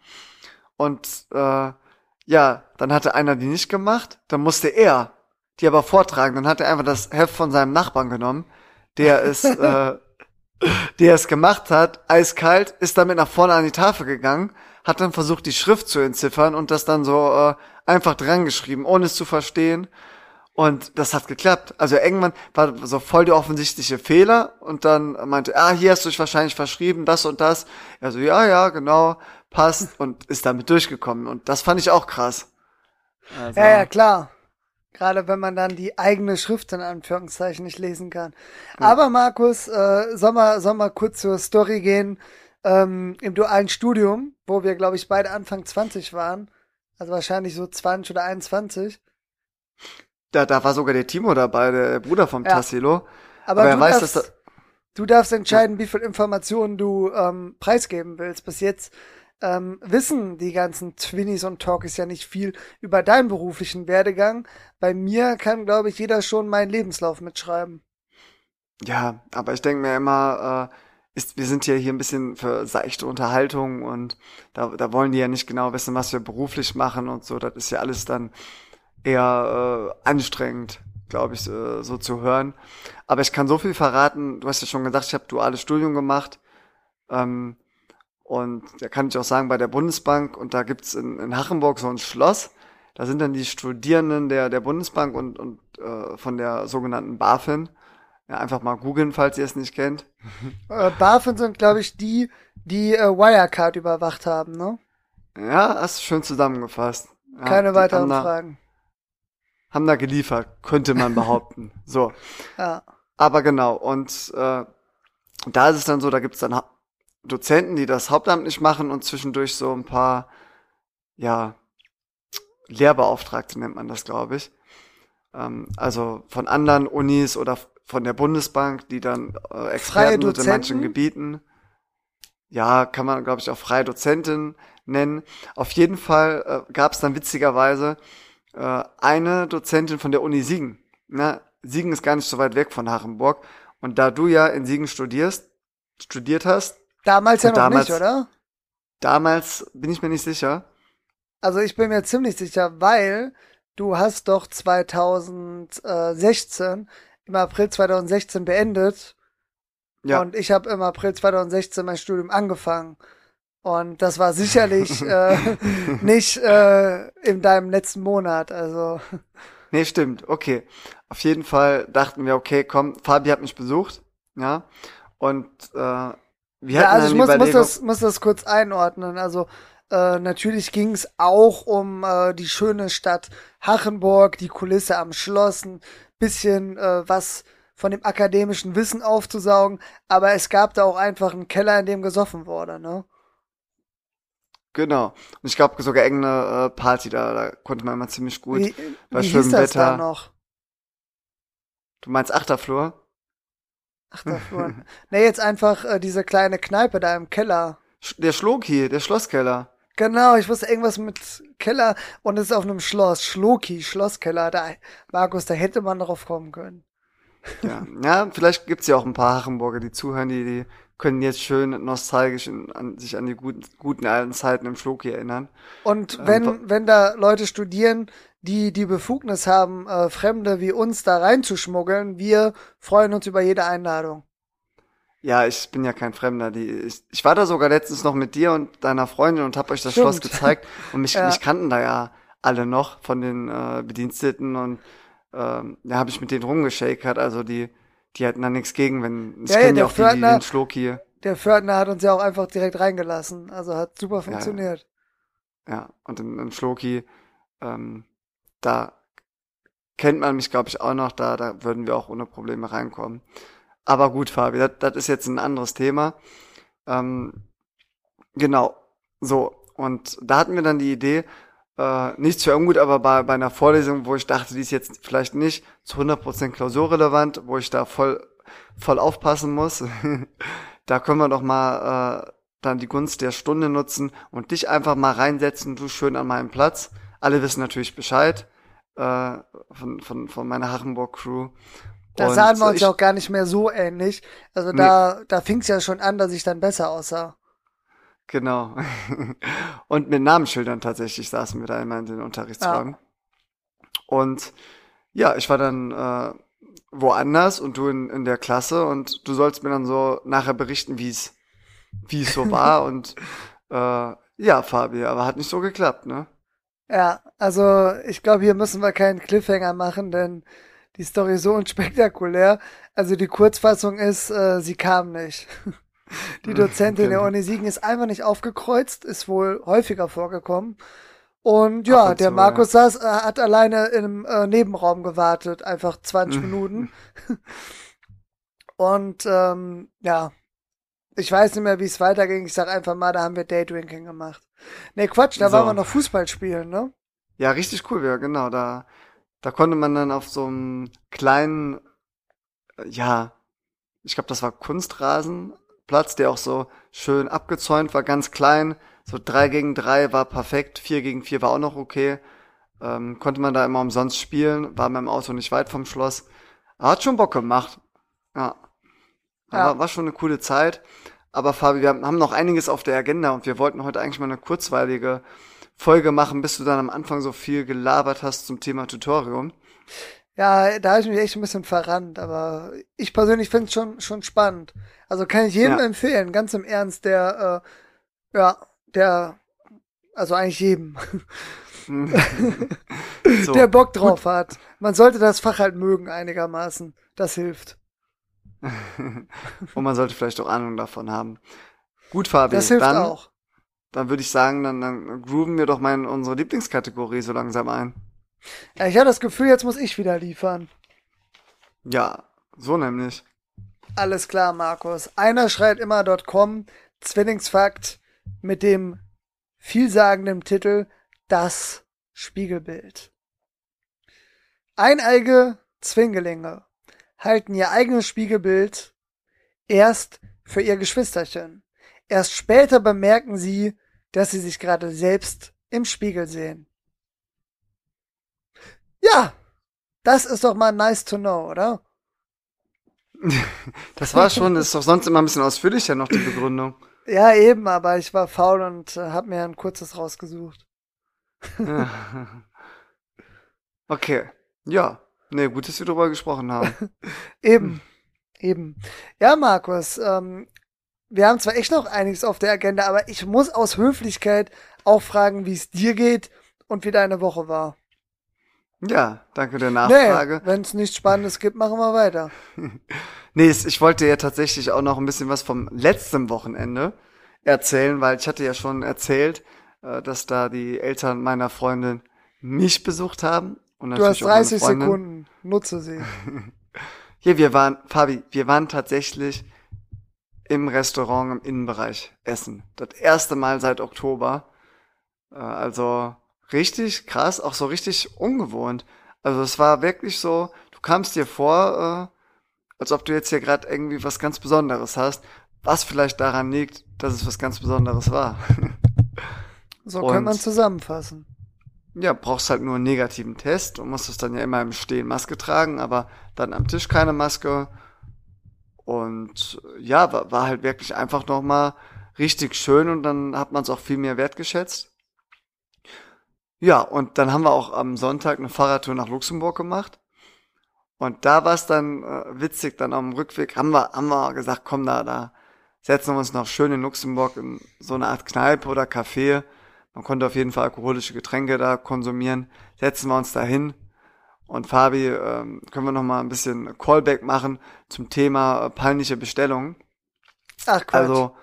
Und äh, ja, dann hatte einer die nicht gemacht, dann musste er die aber vortragen. Dann hat er einfach das Heft von seinem Nachbarn genommen, der es, äh, der es gemacht hat, eiskalt, ist damit nach vorne an die Tafel gegangen, hat dann versucht, die Schrift zu entziffern und das dann so äh, einfach dran geschrieben, ohne es zu verstehen. Und das hat geklappt. Also irgendwann war so voll der offensichtliche Fehler und dann meinte, ah, hier hast du dich wahrscheinlich verschrieben, das und das. Er so, ja, ja, genau, passt und ist damit durchgekommen. Und das fand ich auch krass. Also, Ja, ja, klar. Gerade wenn man dann die eigene Schrift in Anführungszeichen nicht lesen kann. Aber Markus, äh, soll mal, soll mal kurz zur Story gehen. Ähm, Im dualen Studium, wo wir, glaube ich, beide Anfang 20 waren, also wahrscheinlich so 20 oder 21. Da, da war sogar der Timo dabei, der Bruder vom Ja. Tassilo. Aber, Aber er du, weiß, darfst, dass da- du darfst entscheiden, wie viel Informationen du ähm, preisgeben willst. Bis jetzt ähm, wissen die ganzen Twinnies und Talkies ja nicht viel über deinen beruflichen Werdegang. Bei mir kann, glaube ich, jeder schon meinen Lebenslauf mitschreiben. Ja, aber ich denke mir immer, äh, ist, wir sind ja hier ein bisschen für seichte Unterhaltung und da, da wollen die ja nicht genau wissen, was wir beruflich machen und so. Das ist ja alles dann eher äh, anstrengend, glaube ich, äh, so zu hören. Aber ich kann so viel verraten. Du hast ja schon gesagt, ich habe duales Studium gemacht. Ähm, und da kann ich auch sagen, bei der Bundesbank, und da gibt's in, in Hachenburg so ein Schloss, da sind dann die Studierenden der, der Bundesbank und, und äh, von der sogenannten BaFin. Ja, einfach mal googeln, falls ihr es nicht kennt. Äh, BaFin sind, glaube ich, die, die äh, Wirecard überwacht haben, ne? Ja, hast du schön zusammengefasst. Ja, Keine weiteren Fragen. Haben da geliefert, könnte man behaupten. so. Ja. Aber genau, und äh, da ist es dann so, da gibt's dann ha Dozenten, die das hauptamtlich machen und zwischendurch so ein paar, ja, Lehrbeauftragte nennt man das, glaube ich. Ähm, also von anderen Unis oder von der Bundesbank, die dann äh, Experten sind in manchen? Gebieten. Ja, kann man, glaube ich, auch freie Dozentin nennen. Auf jeden Fall äh, gab es dann witzigerweise äh, eine Dozentin von der Uni Siegen. Ne? Siegen ist gar nicht so weit weg von Hachenburg. Und da du ja in Siegen studierst, studiert hast, Damals ja noch damals- nicht, oder? damals bin ich mir nicht sicher. Also ich bin mir ziemlich sicher, weil du hast doch 2016 im April 2016 beendet Ja, und ich habe im April 2016 mein Studium angefangen. Und das war sicherlich äh, nicht äh, in deinem letzten Monat. Also nee, stimmt. Okay. Auf jeden Fall dachten wir, okay, komm, Fabi hat mich besucht. Ja. Und äh, wir ja, also ich muss, muss, das, muss das kurz einordnen. Also Äh, natürlich ging es auch um äh, die schöne Stadt Hachenburg, die Kulisse am Schloss, ein bisschen äh, was von dem akademischen Wissen aufzusaugen, aber es gab da auch einfach einen Keller, in dem gesoffen wurde, ne? Genau. Und ich glaube sogar irgendeine äh, Party da, da konnte man immer ziemlich gut Wie, bei wie schönem hieß das da Wetter. noch? Du meinst Achterflur? Ach, da vorne. nee, jetzt einfach äh, diese kleine Kneipe da im Keller. Der Schloki, der Schlosskeller. Genau, ich wusste irgendwas mit Keller und es ist auf einem Schloss. Schloki, Schlosskeller. Da, Markus, da hätte man drauf kommen können. Ja, ja vielleicht gibt's ja auch ein paar Hachenburger, die zuhören, die, die können jetzt schön nostalgisch in, an, sich an die guten, guten alten Zeiten im Schloki erinnern. Und Ähm, wenn, wa- wenn da Leute studieren, die die Befugnis haben, äh, Fremde wie uns da reinzuschmuggeln, wir freuen uns über jede Einladung. Ja, ich bin ja kein Fremder. Die, ich, ich war da sogar letztens noch mit dir und deiner Freundin und hab euch das Stimmt. Schloss gezeigt. Und mich, Ja. mich kannten da ja alle noch von den äh, Bediensteten und ähm, da habe ich mit denen rumgeschakert. Also die, die hatten da nichts gegen, wenn ich Ja, ja, kenne der ja auch die, die Schloki. Der Pförtner hat uns ja auch einfach direkt reingelassen. Also hat super funktioniert. Ja, und im, im Schloki, ähm, da kennt man mich, glaube ich, auch noch, da, da würden wir auch ohne Probleme reinkommen. Aber gut, Fabi, das, das ist jetzt ein anderes Thema. Ähm, genau, so. Und da hatten wir dann die Idee, äh, nichts für ungut, aber bei, bei einer Vorlesung, wo ich dachte, die ist jetzt vielleicht nicht zu 100% klausurrelevant, wo ich da voll, voll aufpassen muss, da können wir doch mal äh, dann die Gunst der Stunde nutzen und dich einfach mal reinsetzen, du schön an meinem Platz. Alle wissen natürlich Bescheid äh, von, von, von meiner Hachenburg-Crew. Da Und sahen wir uns ich- ja auch gar nicht mehr so ähnlich. Also da, da fing es ja schon an, dass ich dann besser aussah. Genau. Und mit Namensschildern tatsächlich saßen wir da immer in den Unterrichtsräumen. Und ja, ich war dann äh, woanders und du in, in der Klasse und du sollst mir dann so nachher berichten, wie es wie es so war. und äh, ja, Fabi, aber hat nicht so geklappt, ne? Ja, also ich glaube, hier müssen wir keinen Cliffhanger machen, denn die Story ist so unspektakulär. Also die Kurzfassung ist, äh, sie kam nicht. Die Dozentin der. Uni Siegen ist einfach nicht aufgekreuzt, ist wohl häufiger vorgekommen. Und ja, und der zu, Markus saß, äh, hat alleine im äh, Nebenraum gewartet, einfach 20 Mhm. Minuten. Und ähm, ja, ich weiß nicht mehr, wie es weiterging. Ich sag einfach mal, da haben wir Daydrinking gemacht. Nee, Quatsch, da So. waren wir noch Fußball spielen, ne? Ja, richtig cool, ja, genau. Da, da konnte man dann auf so einem kleinen, äh, ja, ich glaube, das war Kunstrasenplatz, der auch so schön abgezäunt war, ganz klein. So drei gegen drei war perfekt, vier gegen vier war auch noch okay. Ähm, konnte man da immer umsonst spielen, war mit dem Auto nicht weit vom Schloss. Hat schon Bock gemacht. Ja. Ja. Aber war schon eine coole Zeit. Aber Fabi, wir haben noch einiges auf der Agenda und wir wollten heute eigentlich mal eine kurzweilige Folge machen, bis du dann am Anfang so viel gelabert hast zum Thema Tutorium. Ja, da habe ich mich echt ein bisschen verrannt, aber ich persönlich finde es schon, schon spannend. Also kann ich jedem Ja. empfehlen, ganz im Ernst, der, äh, ja, der, also eigentlich jedem, so. der Bock drauf hat. Man sollte das Fach halt mögen einigermaßen. Das hilft. Und man sollte vielleicht auch Ahnung davon haben. Gut, Fabi, Das hilft dann, auch. dann würde ich sagen, dann, dann grooven wir doch mal in unsere Lieblingskategorie so langsam ein. Ja, ich habe das Gefühl, jetzt muss ich wieder liefern. Ja, so nämlich. Alles klar, Markus. Einer schreit immer.com, Zwillingsfakt mit dem vielsagenden Titel Das Spiegelbild. Eineige Zwingelinge halten ihr eigenes Spiegelbild erst für ihr Geschwisterchen. Erst später bemerken sie, dass sie sich gerade selbst im Spiegel sehen. Ja, das ist doch mal nice to know, oder? Das war schon, ist doch sonst immer ein bisschen ausführlicher noch die Begründung. Ja, eben, aber ich war faul und äh, hab mir ein kurzes rausgesucht. Ja. Okay. Ja. Nee, gut, dass wir darüber gesprochen haben. Eben, eben. Ja, Markus, ähm, wir haben zwar echt noch einiges auf der Agenda, aber ich muss aus Höflichkeit auch fragen, wie es dir geht und wie deine Woche war. Ja, danke der Nee, Nachfrage. wenn es nichts Spannendes gibt, machen wir weiter. Nee, ich wollte ja tatsächlich auch noch ein bisschen was vom letzten Wochenende erzählen, weil ich hatte ja schon erzählt, äh, dass da die Eltern meiner Freundin mich besucht haben. Und du hast 30 Sekunden, nutze sie. Hier, wir waren, Fabi, wir waren tatsächlich im Restaurant im Innenbereich essen. Das erste Mal seit Oktober. Äh, also richtig krass, auch so richtig ungewohnt. Also es war wirklich so, du kamst dir vor, äh, als ob du jetzt hier gerade irgendwie was ganz Besonderes hast, was vielleicht daran liegt, dass es was ganz Besonderes war. so könnte man zusammenfassen. Ja, brauchst halt nur einen negativen Test und musst es dann ja immer im Stehen Maske tragen, aber dann am Tisch keine Maske. Und ja, war, war halt wirklich einfach nochmal richtig schön und dann hat man es auch viel mehr wertgeschätzt. Ja, und dann haben wir auch am Sonntag eine Fahrradtour nach Luxemburg gemacht. Und da war es dann äh, witzig, dann am Rückweg haben wir, haben wir gesagt, komm da, da setzen wir uns noch schön in Luxemburg in so eine Art Kneipe oder Café man konnte auf jeden Fall alkoholische Getränke da konsumieren. Setzen wir uns da hin. Und Fabi, ähm, können wir noch mal ein bisschen Callback machen zum Thema äh, peinliche Bestellungen. Ach Quatsch. Also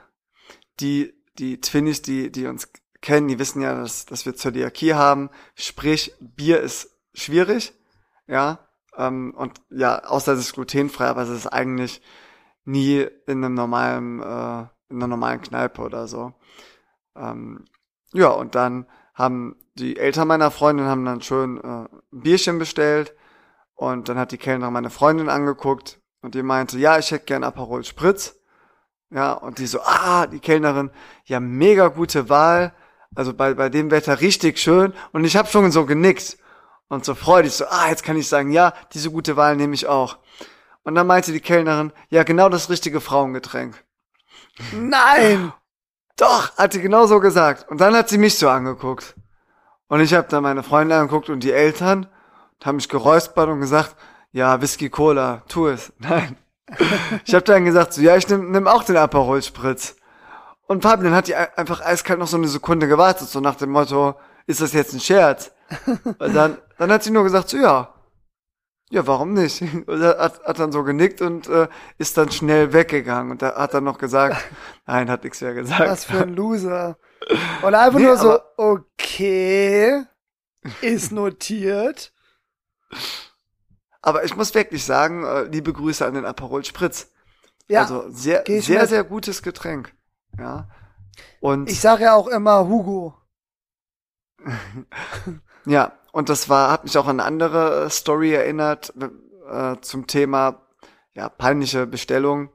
die die Twinnies, die die uns kennen, die wissen ja, dass dass wir Zöliakie haben. Sprich, Bier ist schwierig, ja. Ähm, und ja, außer es ist glutenfrei, aber es ist eigentlich nie in einem normalen äh, in einer normalen Kneipe oder so. Ähm, ja, und dann haben die Eltern meiner Freundin haben dann schön äh, ein Bierchen bestellt und dann hat die Kellnerin meine Freundin angeguckt und die meinte, ja, ich hätte gern Aperol Spritz. Ja, und die so, ah, die Kellnerin, ja, mega gute Wahl. Also bei, bei dem Wetter richtig schön. Und ich habe schon so genickt und so freudig, so, ah, jetzt kann ich sagen, ja, diese gute Wahl nehme ich auch. Und dann meinte die Kellnerin, ja, genau das richtige Frauengetränk. Nein! Doch, hat sie genau so gesagt. Und dann hat sie mich so angeguckt. Und ich habe dann meine Freunde angeguckt und die Eltern und haben mich geräuspert und gesagt, ja, Whisky Cola, tu es. Nein. Ich habe dann gesagt, so, ja, ich nimm, nimm auch den Aperol Spritz. Und Fabian hat die einfach eiskalt noch so eine Sekunde gewartet, so nach dem Motto, ist das jetzt ein Scherz? Und dann, dann hat sie nur gesagt, so, ja, ja, warum nicht? Und hat, hat dann so genickt und äh, ist dann schnell weggegangen. Und er hat dann noch gesagt, nein, hat nichts mehr gesagt. Was für ein Loser. Und einfach nee, nur so, okay, ist notiert. Aber ich muss wirklich sagen, äh, liebe Grüße an den Aperol Spritz. Ja, also sehr, sehr, sehr gutes Getränk. Ja. Und ich sage ja auch immer Hugo. ja, und das war, hat mich auch an eine andere äh, Story erinnert äh, zum Thema ja, peinliche Bestellung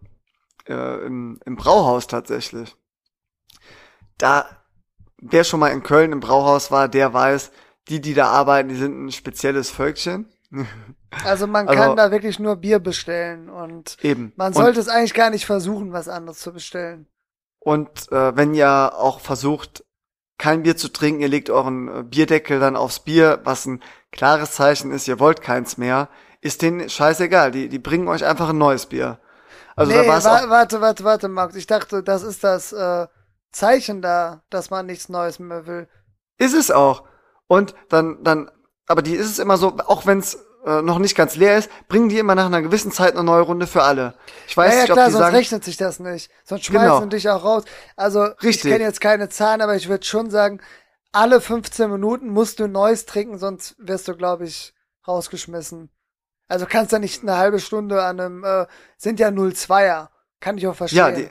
äh, im, im Brauhaus tatsächlich. Da, wer schon mal in Köln im Brauhaus war, der weiß, die, die da arbeiten, die sind ein spezielles Völkchen. Also man also, kann da wirklich nur Bier bestellen und eben. man sollte und, es eigentlich gar nicht versuchen, was anderes zu bestellen. Und äh, wenn ihr auch versucht, kein Bier zu trinken, ihr legt euren äh, Bierdeckel dann aufs Bier, was ein klares Zeichen ist, ihr wollt keins mehr, ist denen scheißegal. Die, die bringen euch einfach ein neues Bier. Also nee, da war's wa warte, warte, warte, Max. Ich dachte, das ist das äh, Zeichen da, dass man nichts Neues mehr will. Ist es auch. Und dann, dann, aber die ist es immer so, auch wenn's äh, noch nicht ganz leer ist, bringen die immer nach einer gewissen Zeit eine neue Runde für alle. Ich weiß ja, ja, nicht, klar, ob die sonst sagen, rechnet sich das nicht. Sonst schmeißen genau. dich auch raus. Also Richtig. ich kenne jetzt keine Zahlen, aber ich würde schon sagen, alle 15 Minuten musst du Neues trinken, sonst wirst du, glaube ich, rausgeschmissen. Also kannst du nicht eine halbe Stunde an einem, äh, sind ja 02er. Kann ich auch verstehen. Ja, die,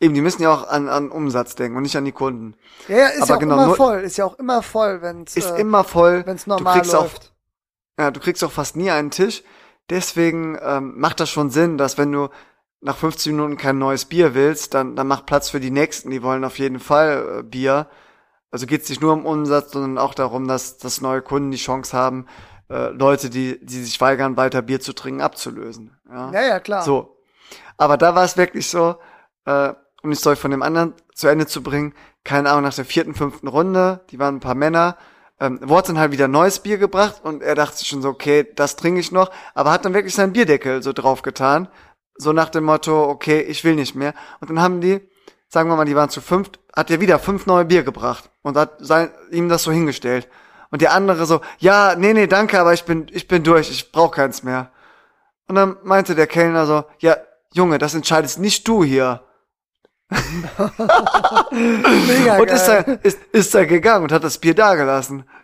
eben, die müssen ja auch an, an Umsatz denken und nicht an die Kunden. Ja, ja ist Aber ja auch genau, immer voll. Ist ja auch immer voll, wenn's Ist äh, immer voll. Wenn's normal läuft. Auch, ja, du kriegst auch fast nie einen Tisch. Deswegen ähm, macht das schon Sinn, dass wenn du nach 15 Minuten kein neues Bier willst, dann, dann mach Platz für die nächsten. Die wollen auf jeden Fall äh, Bier. Also geht es nicht nur um Umsatz, sondern auch darum, dass, dass neue Kunden die Chance haben, äh, Leute, die, die sich weigern, weiter Bier zu trinken, abzulösen. Ja, ja, ja klar. So. Aber da war es wirklich so, äh, um die Story von dem anderen zu Ende zu bringen, keine Ahnung, nach der vierten, fünften Runde, die waren ein paar Männer, ähm, dann halt wieder neues Bier gebracht und er dachte schon so, okay, das trinke ich noch, aber hat dann wirklich seinen Bierdeckel so drauf getan, so nach dem Motto, okay, ich will nicht mehr. Und dann haben die, sagen wir mal, die waren zu fünft, hat er wieder fünf neue Bier gebracht und hat sein, ihm das so hingestellt. Und der andere so, ja, nee, nee, danke, aber ich bin, ich bin durch, ich brauch keins mehr. Und dann meinte der Kellner so, ja, Junge, das entscheidest nicht du hier. Mega und ist, da, geil. ist, ist da gegangen und hat das Bier da gelassen.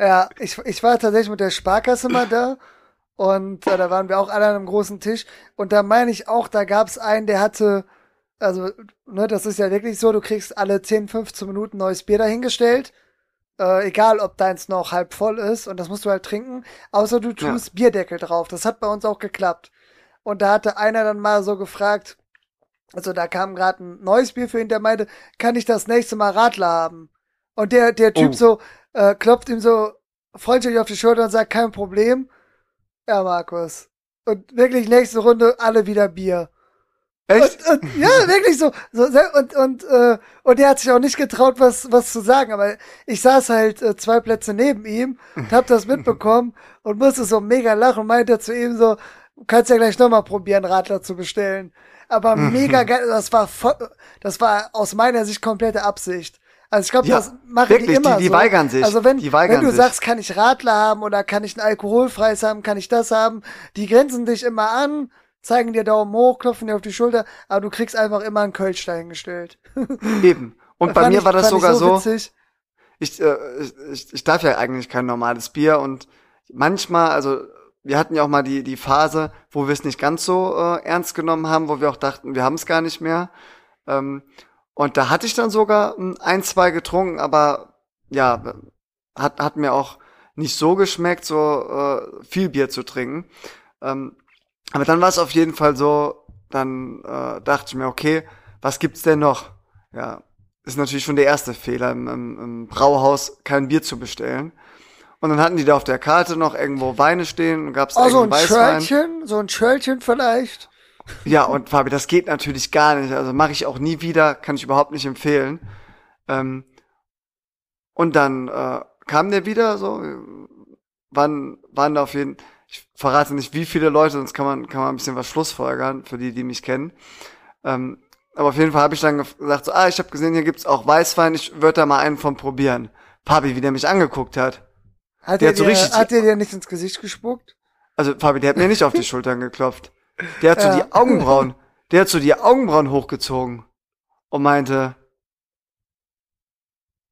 Ja, ich, ich war tatsächlich mit der Sparkasse mal da und äh, da waren wir auch alle an einem großen Tisch und da meine ich auch, da gab's einen, der hatte, also, ne, das ist ja wirklich so, du kriegst alle 10, 15 Minuten neues Bier dahingestellt, äh, egal ob deins noch halb voll ist und das musst du halt trinken, außer du tust Bierdeckel drauf. Das hat bei uns auch geklappt. Und da hatte einer dann mal so gefragt, also da kam gerade ein neues Bier für ihn, der meinte, kann ich das nächste Mal Radler haben? Und der, der Typ Oh. so, äh, klopft ihm so freundlich auf die Schulter und sagt, kein Problem. Ja, Markus. Und wirklich nächste Runde alle wieder Bier. Echt? Und, und, ja, wirklich so. so und, und, äh, und er hat sich auch nicht getraut, was, was zu sagen. Aber ich saß halt äh, zwei Plätze neben ihm und hab das mitbekommen und musste so mega lachen und meinte zu ihm so, du kannst ja gleich nochmal probieren, Radler zu bestellen. Aber mega geil, das war voll, das war aus meiner Sicht komplette Absicht. Also ich glaube, Ja, das machen wirklich, die immer die- die so. weigern sich. Also wenn, wenn du sich. sagst, kann ich Radler haben oder kann ich ein alkoholfreies haben, kann ich das haben, die grenzen dich immer an, zeigen dir Daumen hoch, klopfen dir auf die Schulter, aber du kriegst einfach immer einen Kölsch dahingestellt. Eben. Und bei mir ich- war das sogar so, witzig. ich, äh, ich, ich, ich darf ja eigentlich kein normales Bier und manchmal, also wir hatten ja auch mal die, die Phase, wo wir es nicht ganz so äh, ernst genommen haben, wo wir auch dachten, wir haben es gar nicht mehr. Ähm, und da hatte ich dann sogar mm, ein, zwei getrunken, aber ja, hat, hat mir auch nicht so geschmeckt, so äh, viel Bier zu trinken. Ähm, aber dann war es auf jeden Fall so, dann äh, dachte ich mir, okay, was gibt's denn noch? Ja, ist natürlich schon der erste Fehler, im, im, im Brauhaus kein Bier zu bestellen. Und dann hatten die da auf der Karte noch irgendwo Weine stehen und gab's Oh, so ein Weißwein. Schörlchen, so ein Schörlchen vielleicht. Ja, und Fabi, das geht natürlich gar nicht. Also mache ich auch nie wieder, kann ich überhaupt nicht empfehlen. Ähm, und dann äh, kam der wieder so, waren, waren da auf jeden ich verrate nicht, wie viele Leute, sonst kann man, kann man ein bisschen was schlussfolgern, für die, die mich kennen. Ähm, aber auf jeden Fall habe ich dann gesagt, so, ah, ich habe gesehen, hier gibt's auch Weißwein, ich würde da mal einen von probieren. Fabi, wie der mich angeguckt hat. Hat Der er hat so dir, richtig- hat er dir nicht ins Gesicht gespuckt? Also Fabi, der hat mir nicht auf die Schultern geklopft. Der hat so Ja. die Augenbrauen, der hat so die Augenbrauen hochgezogen und meinte,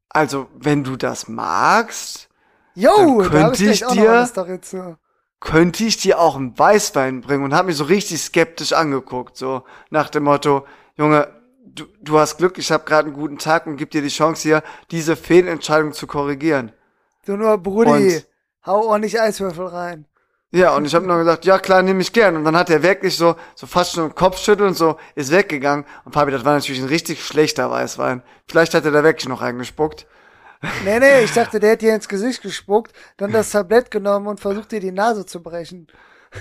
also wenn du das magst, Jo, Dann könnte ich ich dir- zu. könnte ich dir auch einen Weißwein bringen und hat mich so richtig skeptisch angeguckt, so nach dem Motto, Junge, du, du hast Glück, ich habe gerade einen guten Tag und gib dir die Chance hier, diese Fehlentscheidung zu korrigieren. Du nur, Brudi, Und- hau ordentlich Eiswürfel rein. Ja, und ich habe nur gesagt, ja klar, nehme ich gern. Und dann hat er wirklich so, so fast schon Kopfschütteln und so, ist weggegangen. Und Fabi, das war natürlich ein richtig schlechter Weißwein. Vielleicht hat er da wirklich noch eingespuckt. Nee, nee, ich dachte, der hätte dir ins Gesicht gespuckt, dann das Tablett genommen und versucht dir die Nase zu brechen.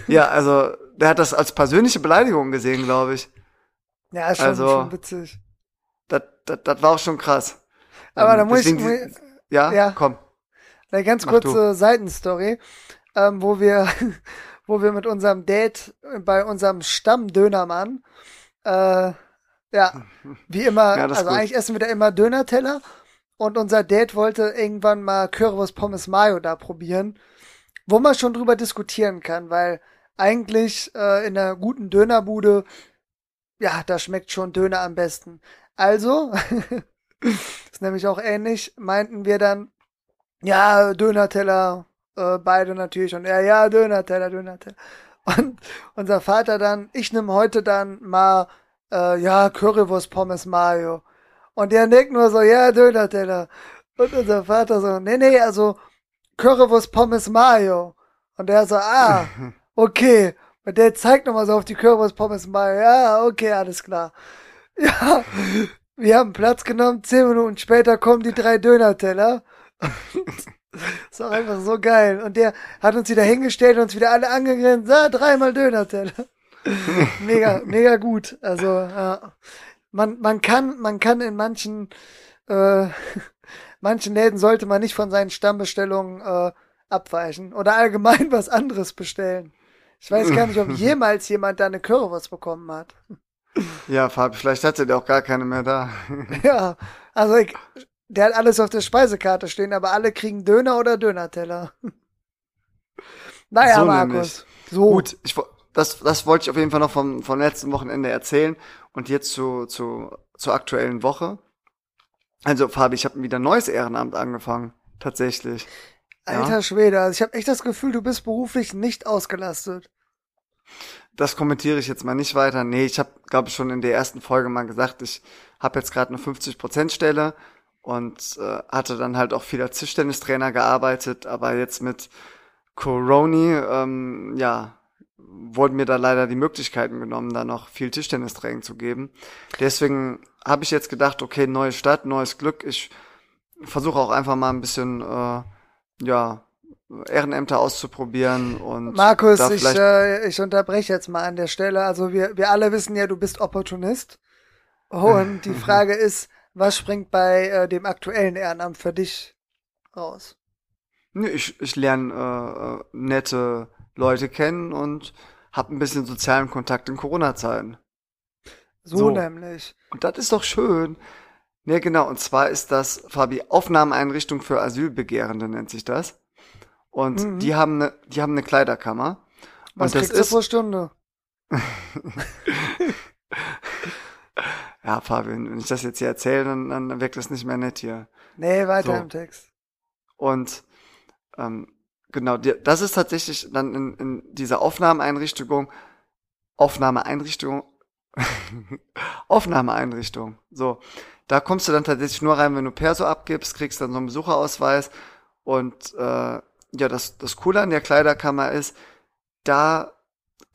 Ja, also, der hat das als persönliche Beleidigung gesehen, glaube ich. Ja, schon, Also- schon witzig. Das, das, das war auch schon krass. Aber Ähm, da muss ich, deswegen die- ja, ja. komm. Eine ganz Mach kurze Seitenstory, ähm, wo wir, wo wir mit unserem Date bei unserem Stammdönermann, äh, ja, wie immer, Ja, also gut. eigentlich essen wir da immer Dönerteller und unser Date wollte irgendwann mal Currywurst Pommes Mayo da probieren, wo man schon drüber diskutieren kann, weil eigentlich äh, in einer guten Dönerbude, ja, da schmeckt schon Döner am besten. Also, ist nämlich auch ähnlich, meinten wir dann, ja, Dönerteller, äh, beide natürlich. Und er, ja, Dönerteller, Dönerteller. Und unser Vater dann, ich nehme heute dann mal, äh, ja, Currywurst Pommes Mayo. Und der nickt nur so, ja, Dönerteller. Und unser Vater so, nee, nee, also Currywurst Pommes Mayo. Und der so, ah, okay. Und der zeigt nochmal so auf die Currywurst Pommes Mayo. Ja, okay, alles klar. Ja, wir haben Platz genommen. Zehn Minuten später kommen die drei Dönerteller. ist auch einfach so geil. Und der hat uns wieder hingestellt und uns wieder alle angegrinst. Ah, dreimal Dönerteller. mega, mega gut. Also, ja. Man, man kann, man kann in manchen, äh, manchen Läden sollte man nicht von seinen Stammbestellungen äh, abweichen oder allgemein was anderes bestellen. Ich weiß gar nicht, ob jemals jemand da eine Currywurst bekommen hat. Ja, Fabi, vielleicht hatte der auch gar keine mehr da. Ja, also ich, der hat alles auf der Speisekarte stehen, aber alle kriegen Döner oder Dönerteller. Naja, So Markus. So. Gut, ich, das, das wollte ich auf jeden Fall noch vom, vom letzten Wochenende erzählen. Und jetzt zu, zu zur aktuellen Woche. Also Fabi, ich habe wieder ein neues Ehrenamt angefangen, tatsächlich. Alter ja. Schwede, also ich habe echt das Gefühl, du bist beruflich nicht ausgelastet. Das kommentiere ich jetzt mal nicht weiter. Nee, ich habe, glaube ich, schon in der ersten Folge mal gesagt, ich habe jetzt gerade eine 50% Stelle und äh, hatte dann halt auch viel als Tischtennistrainer gearbeitet, aber jetzt mit Coroni, ähm, ja, wurden mir da leider die Möglichkeiten genommen, da noch viel Tischtennistraining zu geben. Deswegen habe ich jetzt gedacht, okay, neue Stadt, neues Glück. Ich versuche auch einfach mal ein bisschen, äh, ja, Ehrenämter auszuprobieren und Markus, ich, äh, ich unterbreche jetzt mal an der Stelle. Also wir, wir alle wissen ja, du bist Opportunist. Und die Frage ist, was springt bei äh, dem aktuellen Ehrenamt für dich raus? Nee, ich, ich lerne äh, äh nette Leute kennen und habe ein bisschen sozialen Kontakt in Corona-Zeiten. So, so, nämlich. Und das ist doch schön. Ne, genau. Und zwar ist das, Fabi, Aufnahmeeinrichtung für Asylbegehrende nennt sich das. Und mhm. die haben eine, die haben eine Kleiderkammer. Was und das kriegst ist, pro Stunde? ja, Fabian, wenn ich das jetzt hier erzähle, dann, dann wirkt das nicht mehr nett hier. Nee, weiter so. im Text. Und ähm, genau, das ist tatsächlich dann in, in dieser Aufnahmeeinrichtung, Aufnahmeeinrichtung, Aufnahmeeinrichtung. So, da kommst du dann tatsächlich nur rein, wenn du Perso abgibst, kriegst dann so einen Besucherausweis und äh, ja, das, das Coole an der Kleiderkammer ist, da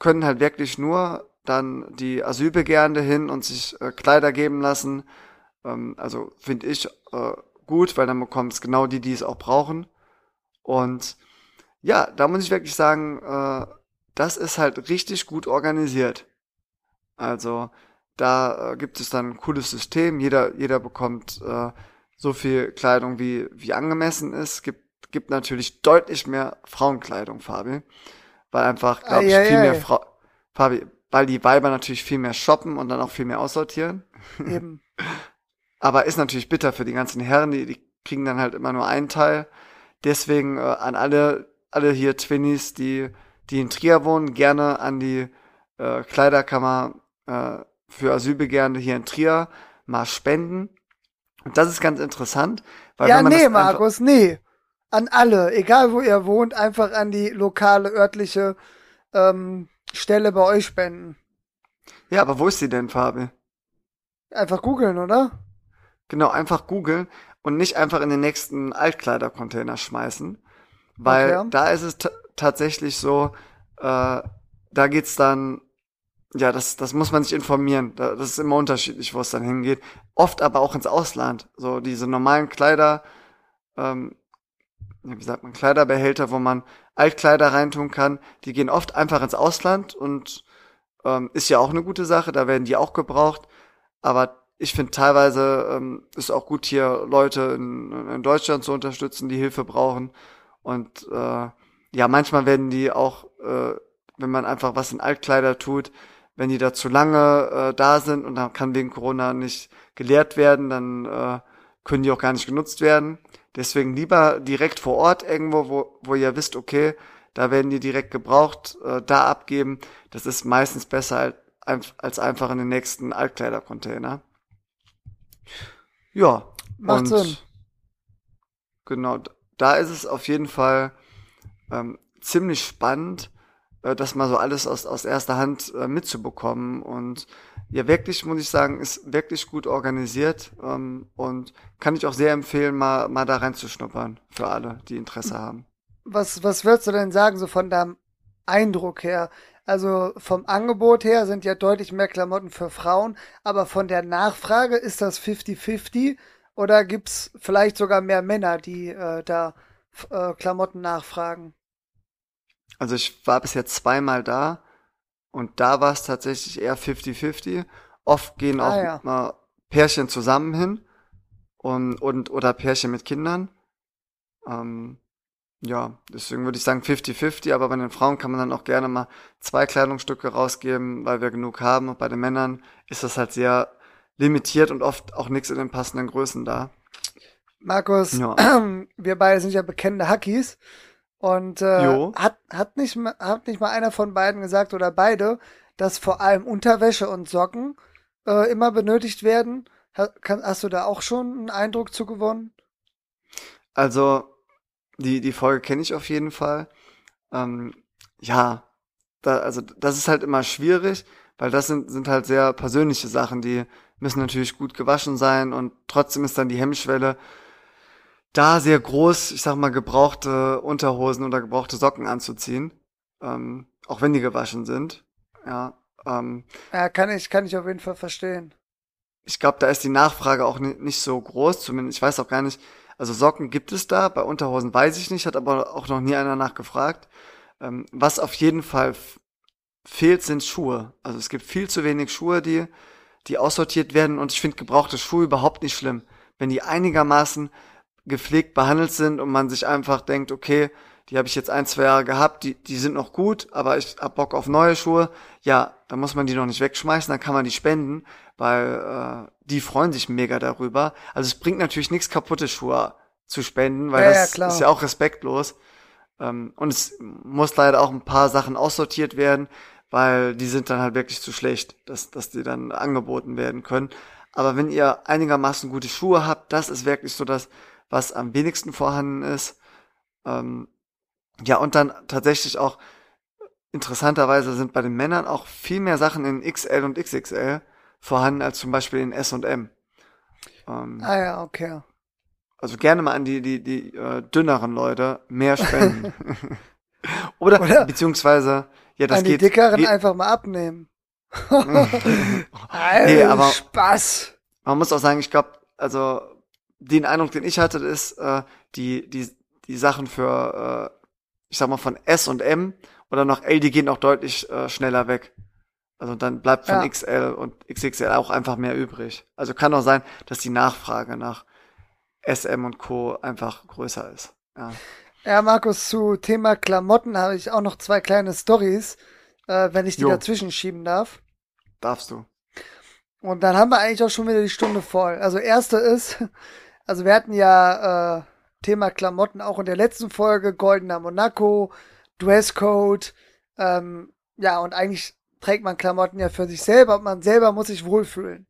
können halt wirklich nur dann die Asylbegehrende hin und sich äh, Kleider geben lassen. Ähm, also finde ich äh, gut, weil dann bekommen es genau die, die es auch brauchen. Und ja, da muss ich wirklich sagen, äh, das ist halt richtig gut organisiert. Also da äh, gibt es dann ein cooles System. Jeder, jeder bekommt äh, so viel Kleidung, wie, wie angemessen ist. Gibt, gibt natürlich deutlich mehr Frauenkleidung, Fabi. Weil einfach, glaube ich, viel mehr Frau, Fabi, weil die Weiber natürlich viel mehr shoppen und dann auch viel mehr aussortieren. Eben. Aber ist natürlich bitter für die ganzen Herren, die, die kriegen dann halt immer nur einen Teil. Deswegen äh, an alle, alle hier Twinnies, die, die in Trier wohnen, gerne an die äh, Kleiderkammer äh, für Asylbegehrende hier in Trier mal spenden. Und das ist ganz interessant. Weil ja, nee, Markus, nee. An alle, egal wo ihr wohnt, einfach an die lokale, örtliche ähm, Stelle bei euch spenden. Ja, aber wo ist sie denn, Fabi? Einfach googeln, oder? Genau, einfach googeln und nicht einfach in den nächsten Altkleidercontainer schmeißen. Weil okay. da ist es tatsächlich so, äh, da geht's dann, ja, das, das muss man sich informieren. das ist immer unterschiedlich, wo es dann hingeht. Oft aber auch ins Ausland. So diese normalen Kleider, ähm, wie sagt man, Kleiderbehälter, wo man Altkleider reintun kann, die gehen oft einfach ins Ausland und ähm, ist ja auch eine gute Sache, da werden die auch gebraucht. Aber ich finde teilweise ähm, ist auch gut, hier Leute in, in Deutschland zu unterstützen, die Hilfe brauchen. Und äh, ja, manchmal werden die auch, äh, wenn man einfach was in Altkleider tut, wenn die da zu lange äh, da sind und dann kann wegen Corona nicht geleert werden, dann äh, können die auch gar nicht genutzt werden. Deswegen lieber direkt vor Ort irgendwo, wo, wo ihr wisst, okay, da werden die direkt gebraucht, äh, da abgeben. Das ist meistens besser als, als einfach in den nächsten Altkleidercontainer. Ja. Macht Sinn. Genau, da ist es auf jeden Fall ähm, ziemlich spannend, äh, das mal so alles aus, aus erster Hand äh, mitzubekommen. Und ja, wirklich, muss ich sagen, ist wirklich gut organisiert ähm, und kann ich auch sehr empfehlen, mal, mal da reinzuschnuppern für alle, die Interesse haben. Was, was würdest du denn sagen, so von deinem Eindruck her? Also vom Angebot her sind ja deutlich mehr Klamotten für Frauen, aber von der Nachfrage ist das 50-50 oder gibt's vielleicht sogar mehr Männer, die äh, da äh, Klamotten nachfragen? Also ich war bis jetzt zweimal da und da war es tatsächlich eher 50-50. Oft gehen ah, auch ja. mal Pärchen zusammen hin und, und oder Pärchen mit Kindern. Ähm, ja, deswegen würde ich sagen 50-50, aber bei den Frauen kann man dann auch gerne mal zwei Kleidungsstücke rausgeben, weil wir genug haben. Und bei den Männern ist das halt sehr limitiert und oft auch nichts in den passenden Größen da. Markus, ja. wir beide sind ja bekennende Hackies. Und äh, hat, hat, nicht, hat nicht mal einer von beiden gesagt oder beide, dass vor allem Unterwäsche und Socken äh, immer benötigt werden Hast du da auch schon einen Eindruck zu gewonnen? Also, die, die Folge kenne ich auf jeden Fall. Ähm, ja, da, also das ist halt immer schwierig, weil das sind, sind halt sehr persönliche Sachen, die müssen natürlich gut gewaschen sein und trotzdem ist dann die Hemmschwelle da sehr groß, ich sag mal, gebrauchte Unterhosen oder gebrauchte Socken anzuziehen. Ähm, auch wenn die gewaschen sind. Ja, ähm, ja, kann ich, kann ich auf jeden Fall verstehen. Ich glaube, da ist die Nachfrage auch nicht so groß, zumindest, ich weiß auch gar nicht, also Socken gibt es da, bei Unterhosen weiß ich nicht, hat aber auch noch nie einer nachgefragt. Ähm, was auf jeden Fall fehlt, sind Schuhe. Also es gibt viel zu wenig Schuhe, die, die aussortiert werden und ich finde gebrauchte Schuhe überhaupt nicht schlimm. Wenn die einigermaßen gepflegt behandelt sind und man sich einfach denkt, okay, die habe ich jetzt ein, zwei Jahre gehabt, die, die sind noch gut, aber ich hab Bock auf neue Schuhe, ja, dann muss man die noch nicht wegschmeißen, dann kann man die spenden, weil äh, die freuen sich mega darüber. Also es bringt natürlich nichts kaputte Schuhe zu spenden, weil ja, das ja, ist ja auch respektlos. Ähm, und es muss leider auch ein paar Sachen aussortiert werden, weil die sind dann halt wirklich zu schlecht, dass, dass die dann angeboten werden können. Aber wenn ihr einigermaßen gute Schuhe habt, das ist wirklich so das, was am wenigsten vorhanden ist. Ähm, ja, und dann tatsächlich auch interessanterweise sind bei den Männern auch viel mehr Sachen in XL und XXL vorhanden als zum Beispiel in S und M. Ähm, ah ja, okay. Also gerne mal an die, die, die äh, dünneren Leute mehr spenden. Oder, Oder, beziehungsweise, ja, das an geht. Die dickeren geht, einfach mal abnehmen. nee, aber Spaß. Man muss auch sagen, ich glaube, also den Eindruck, den ich hatte, ist, äh, die, die, die Sachen für, äh, ich sag mal, von S und M oder noch L, die gehen auch deutlich äh, schneller weg. Also dann bleibt von ja. XL und XXL auch einfach mehr übrig. Also kann auch sein, dass die Nachfrage nach SM und Co. einfach größer ist. Ja. Ja, Markus, zu Thema Klamotten habe ich auch noch zwei kleine Stories, äh, wenn ich die jo. dazwischen schieben darf. Darfst du. Und dann haben wir eigentlich auch schon wieder die Stunde voll. Also erste ist, also wir hatten ja äh, Thema Klamotten auch in der letzten Folge, Goldener Monaco, Dresscode, ähm, ja, und eigentlich trägt man Klamotten ja für sich selber und man selber muss sich wohlfühlen.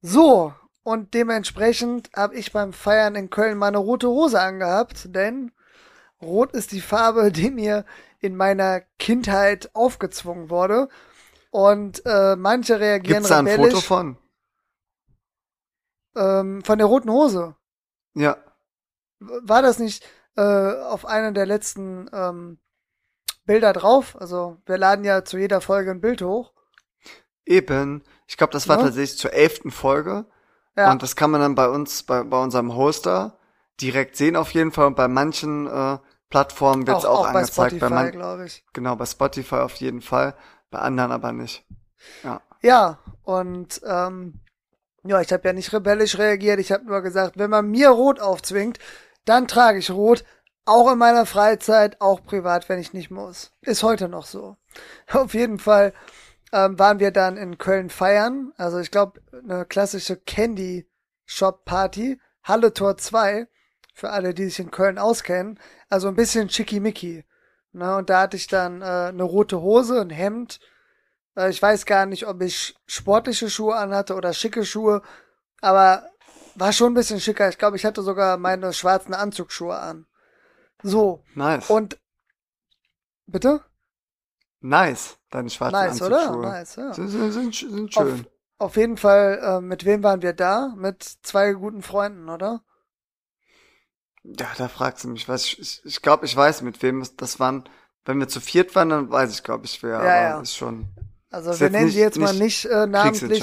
So, und dementsprechend habe ich beim Feiern in Köln meine rote Hose angehabt, denn rot ist die Farbe, die mir in meiner Kindheit aufgezwungen wurde. Und äh, manche reagieren Gibt's da ein Foto von? Ähm, von der roten Hose. Ja. War das nicht äh, auf einer der letzten ähm, Bilder drauf? Also wir laden ja zu jeder Folge ein Bild hoch. Eben. Ich glaube, das war ja? tatsächlich zur elften Folge. Ja. Und das kann man dann bei uns, bei, bei unserem Hoster direkt sehen auf jeden Fall. Und bei manchen äh, Plattformen wird es auch, auch, auch, angezeigt. Bei Spotify, glaube ich. Genau, bei Spotify auf jeden Fall. Bei anderen aber nicht. Ja. Ja, und ähm, ja, ich habe ja nicht rebellisch reagiert. Ich habe nur gesagt, wenn man mir Rot aufzwingt, dann trage ich Rot. Auch in meiner Freizeit, auch privat, wenn ich nicht muss. Ist heute noch so. Auf jeden Fall ähm, waren wir dann in Köln feiern. Also ich glaube, eine klassische Candy Shop Party. Halle Tor 2. Für alle, die sich in Köln auskennen. Also ein bisschen schickimicki. Ne, und da hatte ich dann äh, eine rote Hose, ein Hemd. Äh, ich weiß gar nicht, ob ich sportliche Schuhe anhatte oder schicke Schuhe. Aber war schon ein bisschen schicker. Ich glaube, ich hatte sogar meine schwarzen Anzugsschuhe an. So. Nice. Und bitte? Nice, deine schwarzen nice, Anzugsschuhe. Oder? Nice, ja. Sind, sind, sind, schön. Auf, auf, jeden Fall, äh, mit wem waren wir da? Mit zwei guten Freunden, oder? Ja, da fragst du mich. Was, ich ich glaube, ich weiß, mit wem das waren. Wenn wir zu viert waren, dann weiß ich, glaube ich, wer. Ja, aber ja. ist schon. Also ist wir nennen sie jetzt mal nicht äh, namentlich,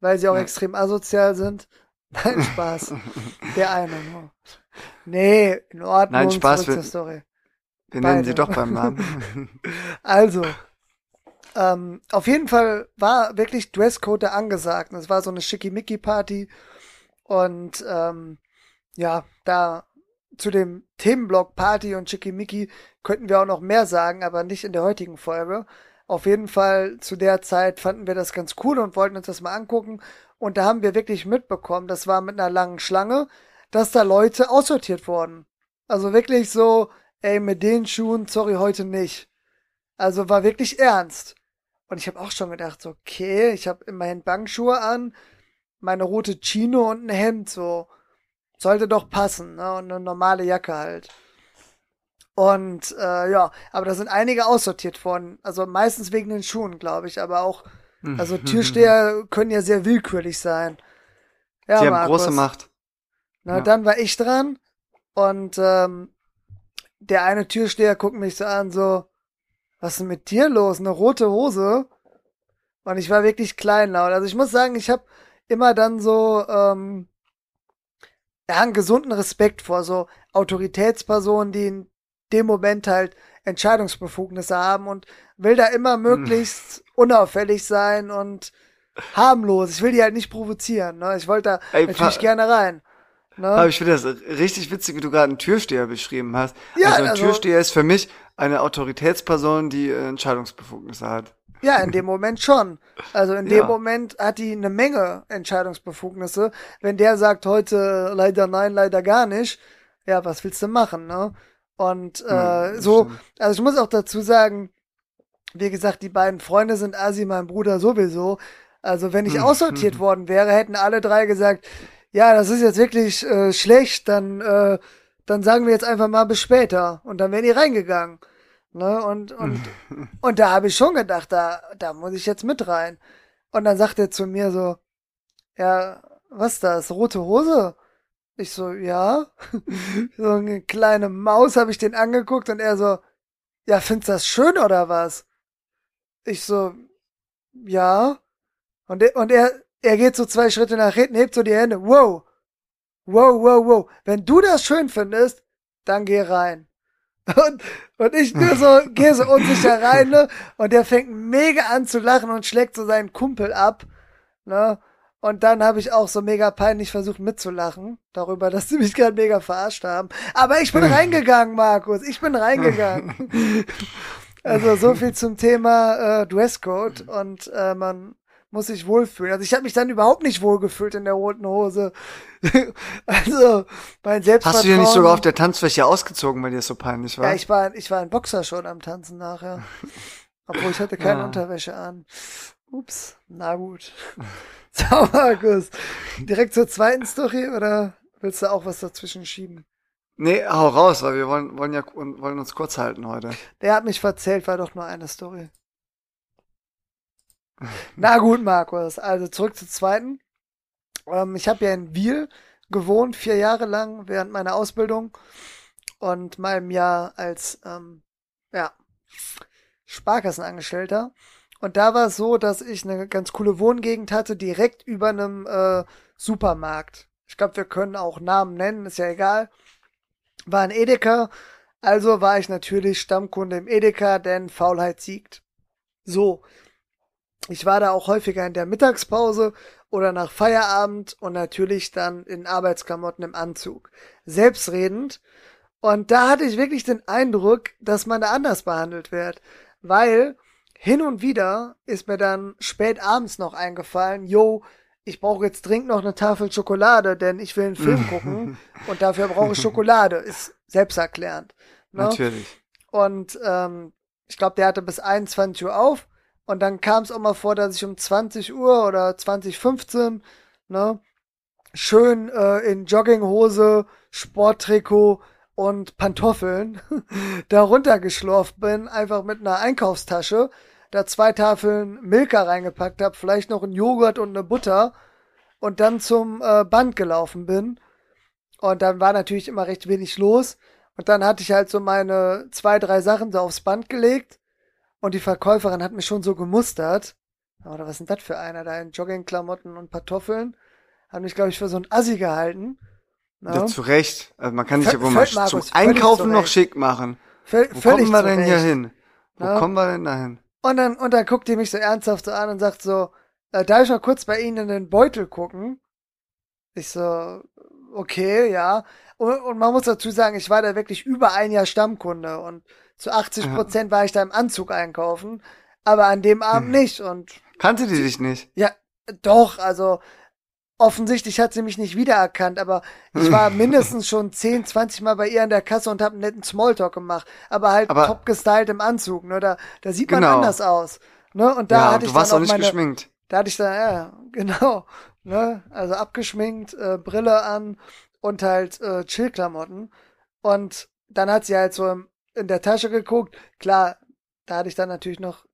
weil sie auch nee. extrem asozial sind. Nein, Spaß. Der eine nur. Nee, in Ordnung. Nein, Spaß. Wir, Story. Wir nennen sie doch beim Namen. also, ähm, auf jeden Fall war wirklich Dresscode da angesagt. Es war so eine Schickimicki-Party. Und ähm, ja, da zu dem Themenblock Party und Schickimicki könnten wir auch noch mehr sagen, aber nicht in der heutigen Folge. Auf jeden Fall zu der Zeit fanden wir das ganz cool und wollten uns das mal angucken. Und da haben wir wirklich mitbekommen, das war mit einer langen Schlange, dass da Leute aussortiert wurden. Also wirklich so, ey, mit den Schuhen, sorry, heute nicht. Also war wirklich ernst. Und ich habe auch schon gedacht, okay, ich habe immerhin Bankschuhe an. meine rote Chino und ein Hemd, so. Sollte doch passen, ne? Und eine normale Jacke halt. Und äh, ja, aber da sind einige aussortiert worden. Also meistens wegen den Schuhen, glaube ich, aber auch, also Mhm. Türsteher können ja sehr willkürlich sein. Ja, Die haben große Macht. Na, Ja. dann war ich dran und ähm, der eine Türsteher guckt mich so an, so, was ist denn mit dir los? Eine rote Hose? Und ich war wirklich kleinlaut. Also ich muss sagen, ich habe immer dann so ähm, ja, einen gesunden Respekt vor so Autoritätspersonen, die dem Moment halt Entscheidungsbefugnisse haben und will da immer möglichst unauffällig sein und harmlos. Ich will die halt nicht provozieren. Ne? Ich wollte da Ey, natürlich gerne rein. Ne? Aber ich finde das richtig witzig, wie du gerade einen Türsteher beschrieben hast. Ja, also ein also- Türsteher ist für mich eine Autoritätsperson, die äh, Entscheidungsbefugnisse hat. Ja, in dem Moment schon. Also in Ja. dem Moment hat die eine Menge Entscheidungsbefugnisse. Wenn der sagt heute leider nein, leider gar nicht, ja, was willst du machen, ne? Und äh, Hm, so, stimmt. also ich muss auch dazu sagen, wie gesagt, die beiden Freunde sind Asi, mein Bruder sowieso. Also wenn ich Hm, aussortiert worden wäre, hätten alle drei gesagt, ja, das ist jetzt wirklich äh, schlecht, dann, äh, dann sagen wir jetzt einfach mal bis später. Und dann wären die reingegangen. Ne? Und, und, und da habe ich schon gedacht, da, da muss ich jetzt mit rein. Und dann sagt er zu mir so, ja, was das, rote Hose? Ich so, ja. so eine kleine Maus habe ich den angeguckt und er so, ja, findest das schön oder was? Ich so, ja. Und er, und er, er geht so zwei Schritte nach hinten, hebt so die Hände, wow. Wow, wow, wow. Wenn du das schön findest, dann geh rein. Und, und ich nur so, gehe so unsicher rein, ne? Und der fängt mega an zu lachen und schlägt so seinen Kumpel ab, ne? Und dann habe ich auch so mega peinlich versucht mitzulachen darüber, dass sie mich gerade mega verarscht haben. Aber ich bin reingegangen, Markus. Ich bin reingegangen. also so viel zum Thema äh, Dresscode und äh, man muss sich wohlfühlen. Also ich habe mich dann überhaupt nicht wohlgefühlt in der roten Hose. also mein Selbstvertrauen. Hast du dir nicht sogar auf der Tanzfläche ausgezogen, weil dir das so peinlich war? Ja, ich war, ich war in Boxer schon am Tanzen nachher. Obwohl ich hatte keine Ja. Unterwäsche an. Ups, na gut. So, Markus. Direkt zur zweiten Story oder willst du auch was dazwischen schieben? nee, hau raus, weil wir wollen, wollen ja wollen uns kurz halten heute. Der hat mich verzählt, war doch nur eine Story. Na gut, Markus. Also zurück zur zweiten. Ähm, ich habe ja in Wiel gewohnt, vier Jahre lang während meiner Ausbildung und meinem Jahr als ähm, ja, Sparkassenangestellter. Und da war es so, dass ich eine ganz coole Wohngegend hatte, direkt über einem äh, Supermarkt. Ich glaube, wir können auch Namen nennen, ist ja egal. War ein Edeka, also war ich natürlich Stammkunde im Edeka, denn Faulheit siegt. So. Ich war da auch häufiger in der Mittagspause oder nach Feierabend und natürlich dann in Arbeitsklamotten im Anzug. Selbstredend. Und da hatte ich wirklich den Eindruck, dass man da anders behandelt wird. Weil hin und wieder ist mir dann spät abends noch eingefallen, yo, ich brauche jetzt dringend noch eine Tafel Schokolade, denn ich will einen Film gucken und dafür brauche ich Schokolade. Ist selbsterklärend. Ne? Natürlich. Und ähm, ich glaube, der hatte bis 21 Uhr auf. Und dann kam es auch mal vor, dass ich um 20 Uhr oder 2015, ne, schön äh, in Jogginghose, Sporttrikot und Pantoffeln da runtergeschlurft bin, einfach mit einer Einkaufstasche, da zwei Tafeln Milka reingepackt habe, vielleicht noch einen Joghurt und eine Butter und dann zum äh, Band gelaufen bin. Und dann war natürlich immer recht wenig los. Und dann hatte ich halt so meine zwei, drei Sachen so aufs Band gelegt. Und die Verkäuferin hat mich schon so gemustert. Oder was denn das für einer da in Joggingklamotten und Pantoffeln? Hat mich, glaube ich, für so ein Assi gehalten. Ne? Ja, zu Recht. Also man kann sich ja wohl mal Markus, zum Einkaufen noch schick machen. Völ Wo kommen wir denn hier hin? Wo Ja. kommen wir denn dahin? Und dann, und dann guckt die mich so ernsthaft so an und sagt so, äh, darf ich mal kurz bei Ihnen in den Beutel gucken? Ich so, okay, ja. Und, und man muss dazu sagen, ich war da wirklich über ein Jahr Stammkunde und zu 80 Prozent war ich da im Anzug einkaufen, aber an dem Abend nicht und Kannte die dich nicht? ja, doch, also offensichtlich hat sie mich nicht wiedererkannt, aber ich war mindestens schon 10, 20 Mal bei ihr an der Kasse und habe einen netten Smalltalk gemacht, aber halt Aber- top gestylt im Anzug, ne, da, da sieht man Genau. anders aus, ne, und da ja, hatte du ich warst dann auch auch nicht meine, geschminkt. Da hatte ich dann, ja, genau, ne, also abgeschminkt, äh, Brille an und halt äh, Chillklamotten. Und dann hat sie halt so in der Tasche geguckt. Klar, da hatte ich dann natürlich noch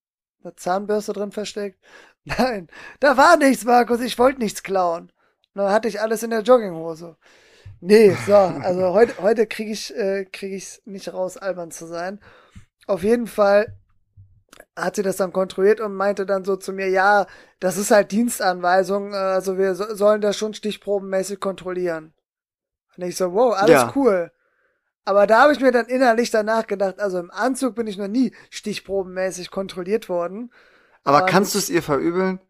eine Zahnbürste drin versteckt. Nein, da war nichts, Markus. Ich wollte nichts klauen. Dann hatte ich alles in der Jogginghose. Nee, so, also heute, heute kriege ich äh, krieg ich's nicht raus, albern zu sein. Auf jeden Fall hat sie das dann kontrolliert und meinte dann so zu mir, ja, das ist halt Dienstanweisung, äh, also wir so, sollen das schon stichprobenmäßig kontrollieren. Und ich so, wow, alles ja. cool. Aber da habe ich mir dann innerlich danach gedacht, also im Anzug bin ich noch nie stichprobenmäßig kontrolliert worden. Aber und kannst du es ihr verübeln?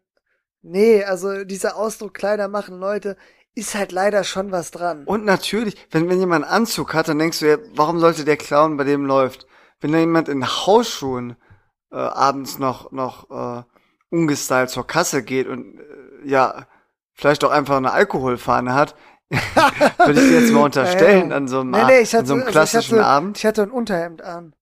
Nee, also dieser Ausdruck Kleider machen Leute, ist halt leider schon was dran. Und natürlich, wenn, wenn jemand einen Anzug hat, dann denkst du ja, warum sollte der Clown bei dem läuft? Wenn da jemand in Hausschuhen äh, abends noch, noch äh, ungestylt zur Kasse geht und äh, ja, vielleicht auch einfach eine Alkoholfahne hat, würde ich dir jetzt mal unterstellen an so einem, nee, nee, hatte, an so einem klassischen also ich hatte, Abend. Ich hatte ein Unterhemd an.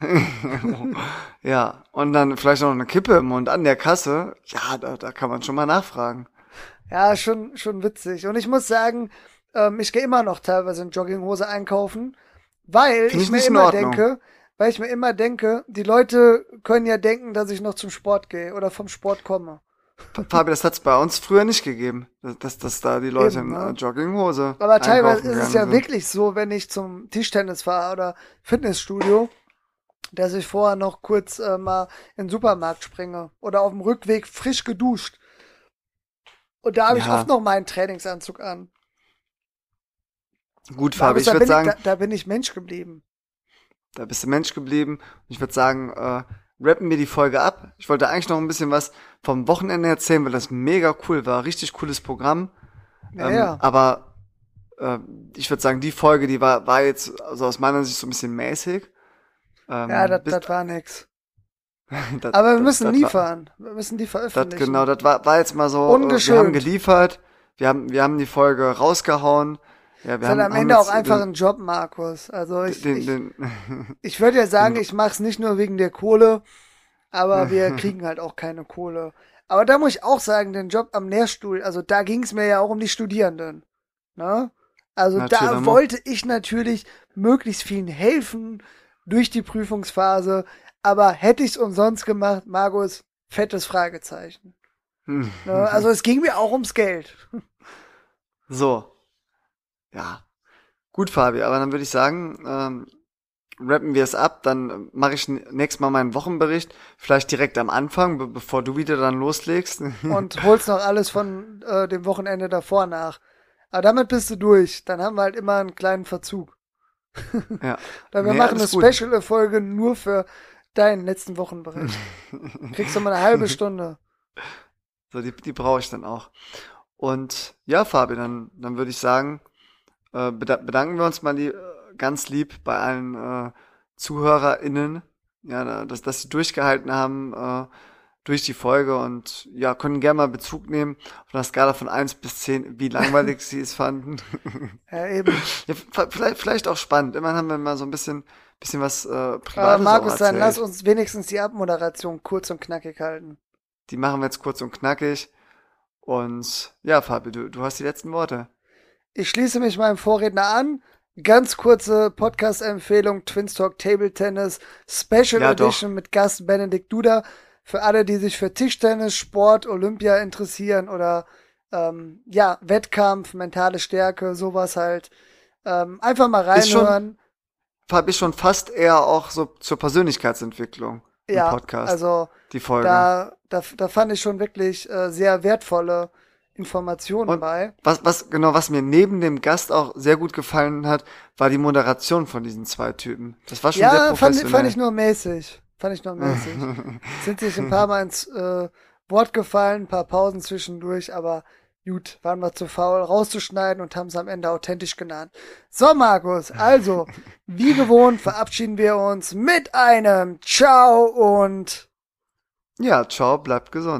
ja, und dann vielleicht noch eine Kippe im Mund an der Kasse. Ja, da, da kann man schon mal nachfragen. Ja, schon, schon witzig. Und ich muss sagen, ähm, ich gehe immer noch teilweise in Jogginghose einkaufen, weil ich, ich mir immer denke, weil ich mir immer denke, die Leute können ja denken, dass ich noch zum Sport gehe oder vom Sport komme. Fabi, das hat's bei uns früher nicht gegeben, dass, dass da die Leute Eben, in ne? Jogginghose. Aber teilweise ist es ja sind. wirklich so, wenn ich zum Tischtennis fahre oder Fitnessstudio, dass ich vorher noch kurz äh, mal in den Supermarkt springe oder auf dem Rückweg frisch geduscht. Und da habe ja. ich oft noch meinen Trainingsanzug an. Gut, Fabi, ich würde sagen. Ich, da, da, bin ich Mensch geblieben. Da bist du Mensch geblieben. Ich würde sagen, äh, rappen wir die Folge ab. Ich wollte eigentlich noch ein bisschen was vom Wochenende erzählen, weil das mega cool war. Richtig cooles Programm. Ja, ähm, ja. Aber äh, ich würde sagen, die Folge, die war, war jetzt also aus meiner Sicht so ein bisschen mäßig. Ähm, ja, das war nix. dat, Aber wir müssen dat, liefern. wir müssen die veröffentlichen. Dat, genau, das war, war jetzt mal so. Ungeschönt. Wir haben geliefert. Wir haben, wir haben die Folge rausgehauen. Ja, wir haben, am Ende auch einfach den, ein Job, Markus. Also ich, den, ich, den, ich würde ja sagen, ich mache es nicht nur wegen der Kohle, aber wir kriegen halt auch keine Kohle. Aber da muss ich auch sagen, den Job am Lehrstuhl, also da ging es mir ja auch um die Studierenden. Ne? Also natürlich, da wollte ich natürlich möglichst vielen helfen durch die Prüfungsphase, aber hätte ich es umsonst gemacht, Markus, fettes Fragezeichen. ne? Also es ging mir auch ums Geld. So, ja. Gut, Fabi, aber dann würde ich sagen, ähm, rappen wir es ab, dann mache ich nächstes Mal meinen Wochenbericht, vielleicht direkt am Anfang, be bevor du wieder dann loslegst. Und holst noch alles von äh, dem Wochenende davor nach. Aber damit bist du durch. Dann haben wir halt immer einen kleinen Verzug. Ja. Oder wir nee, machen eine Special-Folge nur für deinen letzten Wochenbericht. Kriegst du mal eine halbe Stunde. So, die, die brauche ich dann auch. Und ja, Fabi, dann, dann würde ich sagen, äh, bedanken wir uns mal äh, ganz lieb bei allen äh, ZuhörerInnen, ja, dass, dass sie durchgehalten haben äh, durch die Folge und ja, können gerne mal Bezug nehmen auf einer Skala von eins bis zehn wie langweilig sie es fanden. Ja, eben. Ja, vielleicht, vielleicht auch spannend. Immerhin haben wir mal so ein bisschen, bisschen was äh, Privates Markus, dann lass uns wenigstens die Abmoderation kurz und knackig halten. Die machen wir jetzt kurz und knackig. Und ja, Fabi, du, du hast die letzten Worte. Ich schließe mich meinem Vorredner an. Ganz kurze Podcast-Empfehlung: Twins Talk Table Tennis Special ja, Edition doch. mit Gast Benedikt Duda. Für alle, die sich für Tischtennis, Sport, Olympia interessieren oder ähm, ja, Wettkampf, mentale Stärke, sowas halt. Ähm, einfach mal reinhören. Habe ich schon fast eher auch so zur Persönlichkeitsentwicklung ja, Podcast. Also die Folge. Da, da, da fand ich schon wirklich äh, sehr wertvolle Informationen und bei. Was, was, genau, was mir neben dem Gast auch sehr gut gefallen hat, war die Moderation von diesen zwei Typen. Das war schon ja, sehr professionell. Fand, fand ich nur mäßig. Fand ich nur mäßig. Sind sich ein paar Mal ins äh, Wort gefallen, ein paar Pausen zwischendurch, aber gut, waren wir zu faul rauszuschneiden und haben es am Ende authentisch genannt. So, Markus, also, wie gewohnt verabschieden wir uns mit einem Ciao und ja, ciao, bleibt gesund.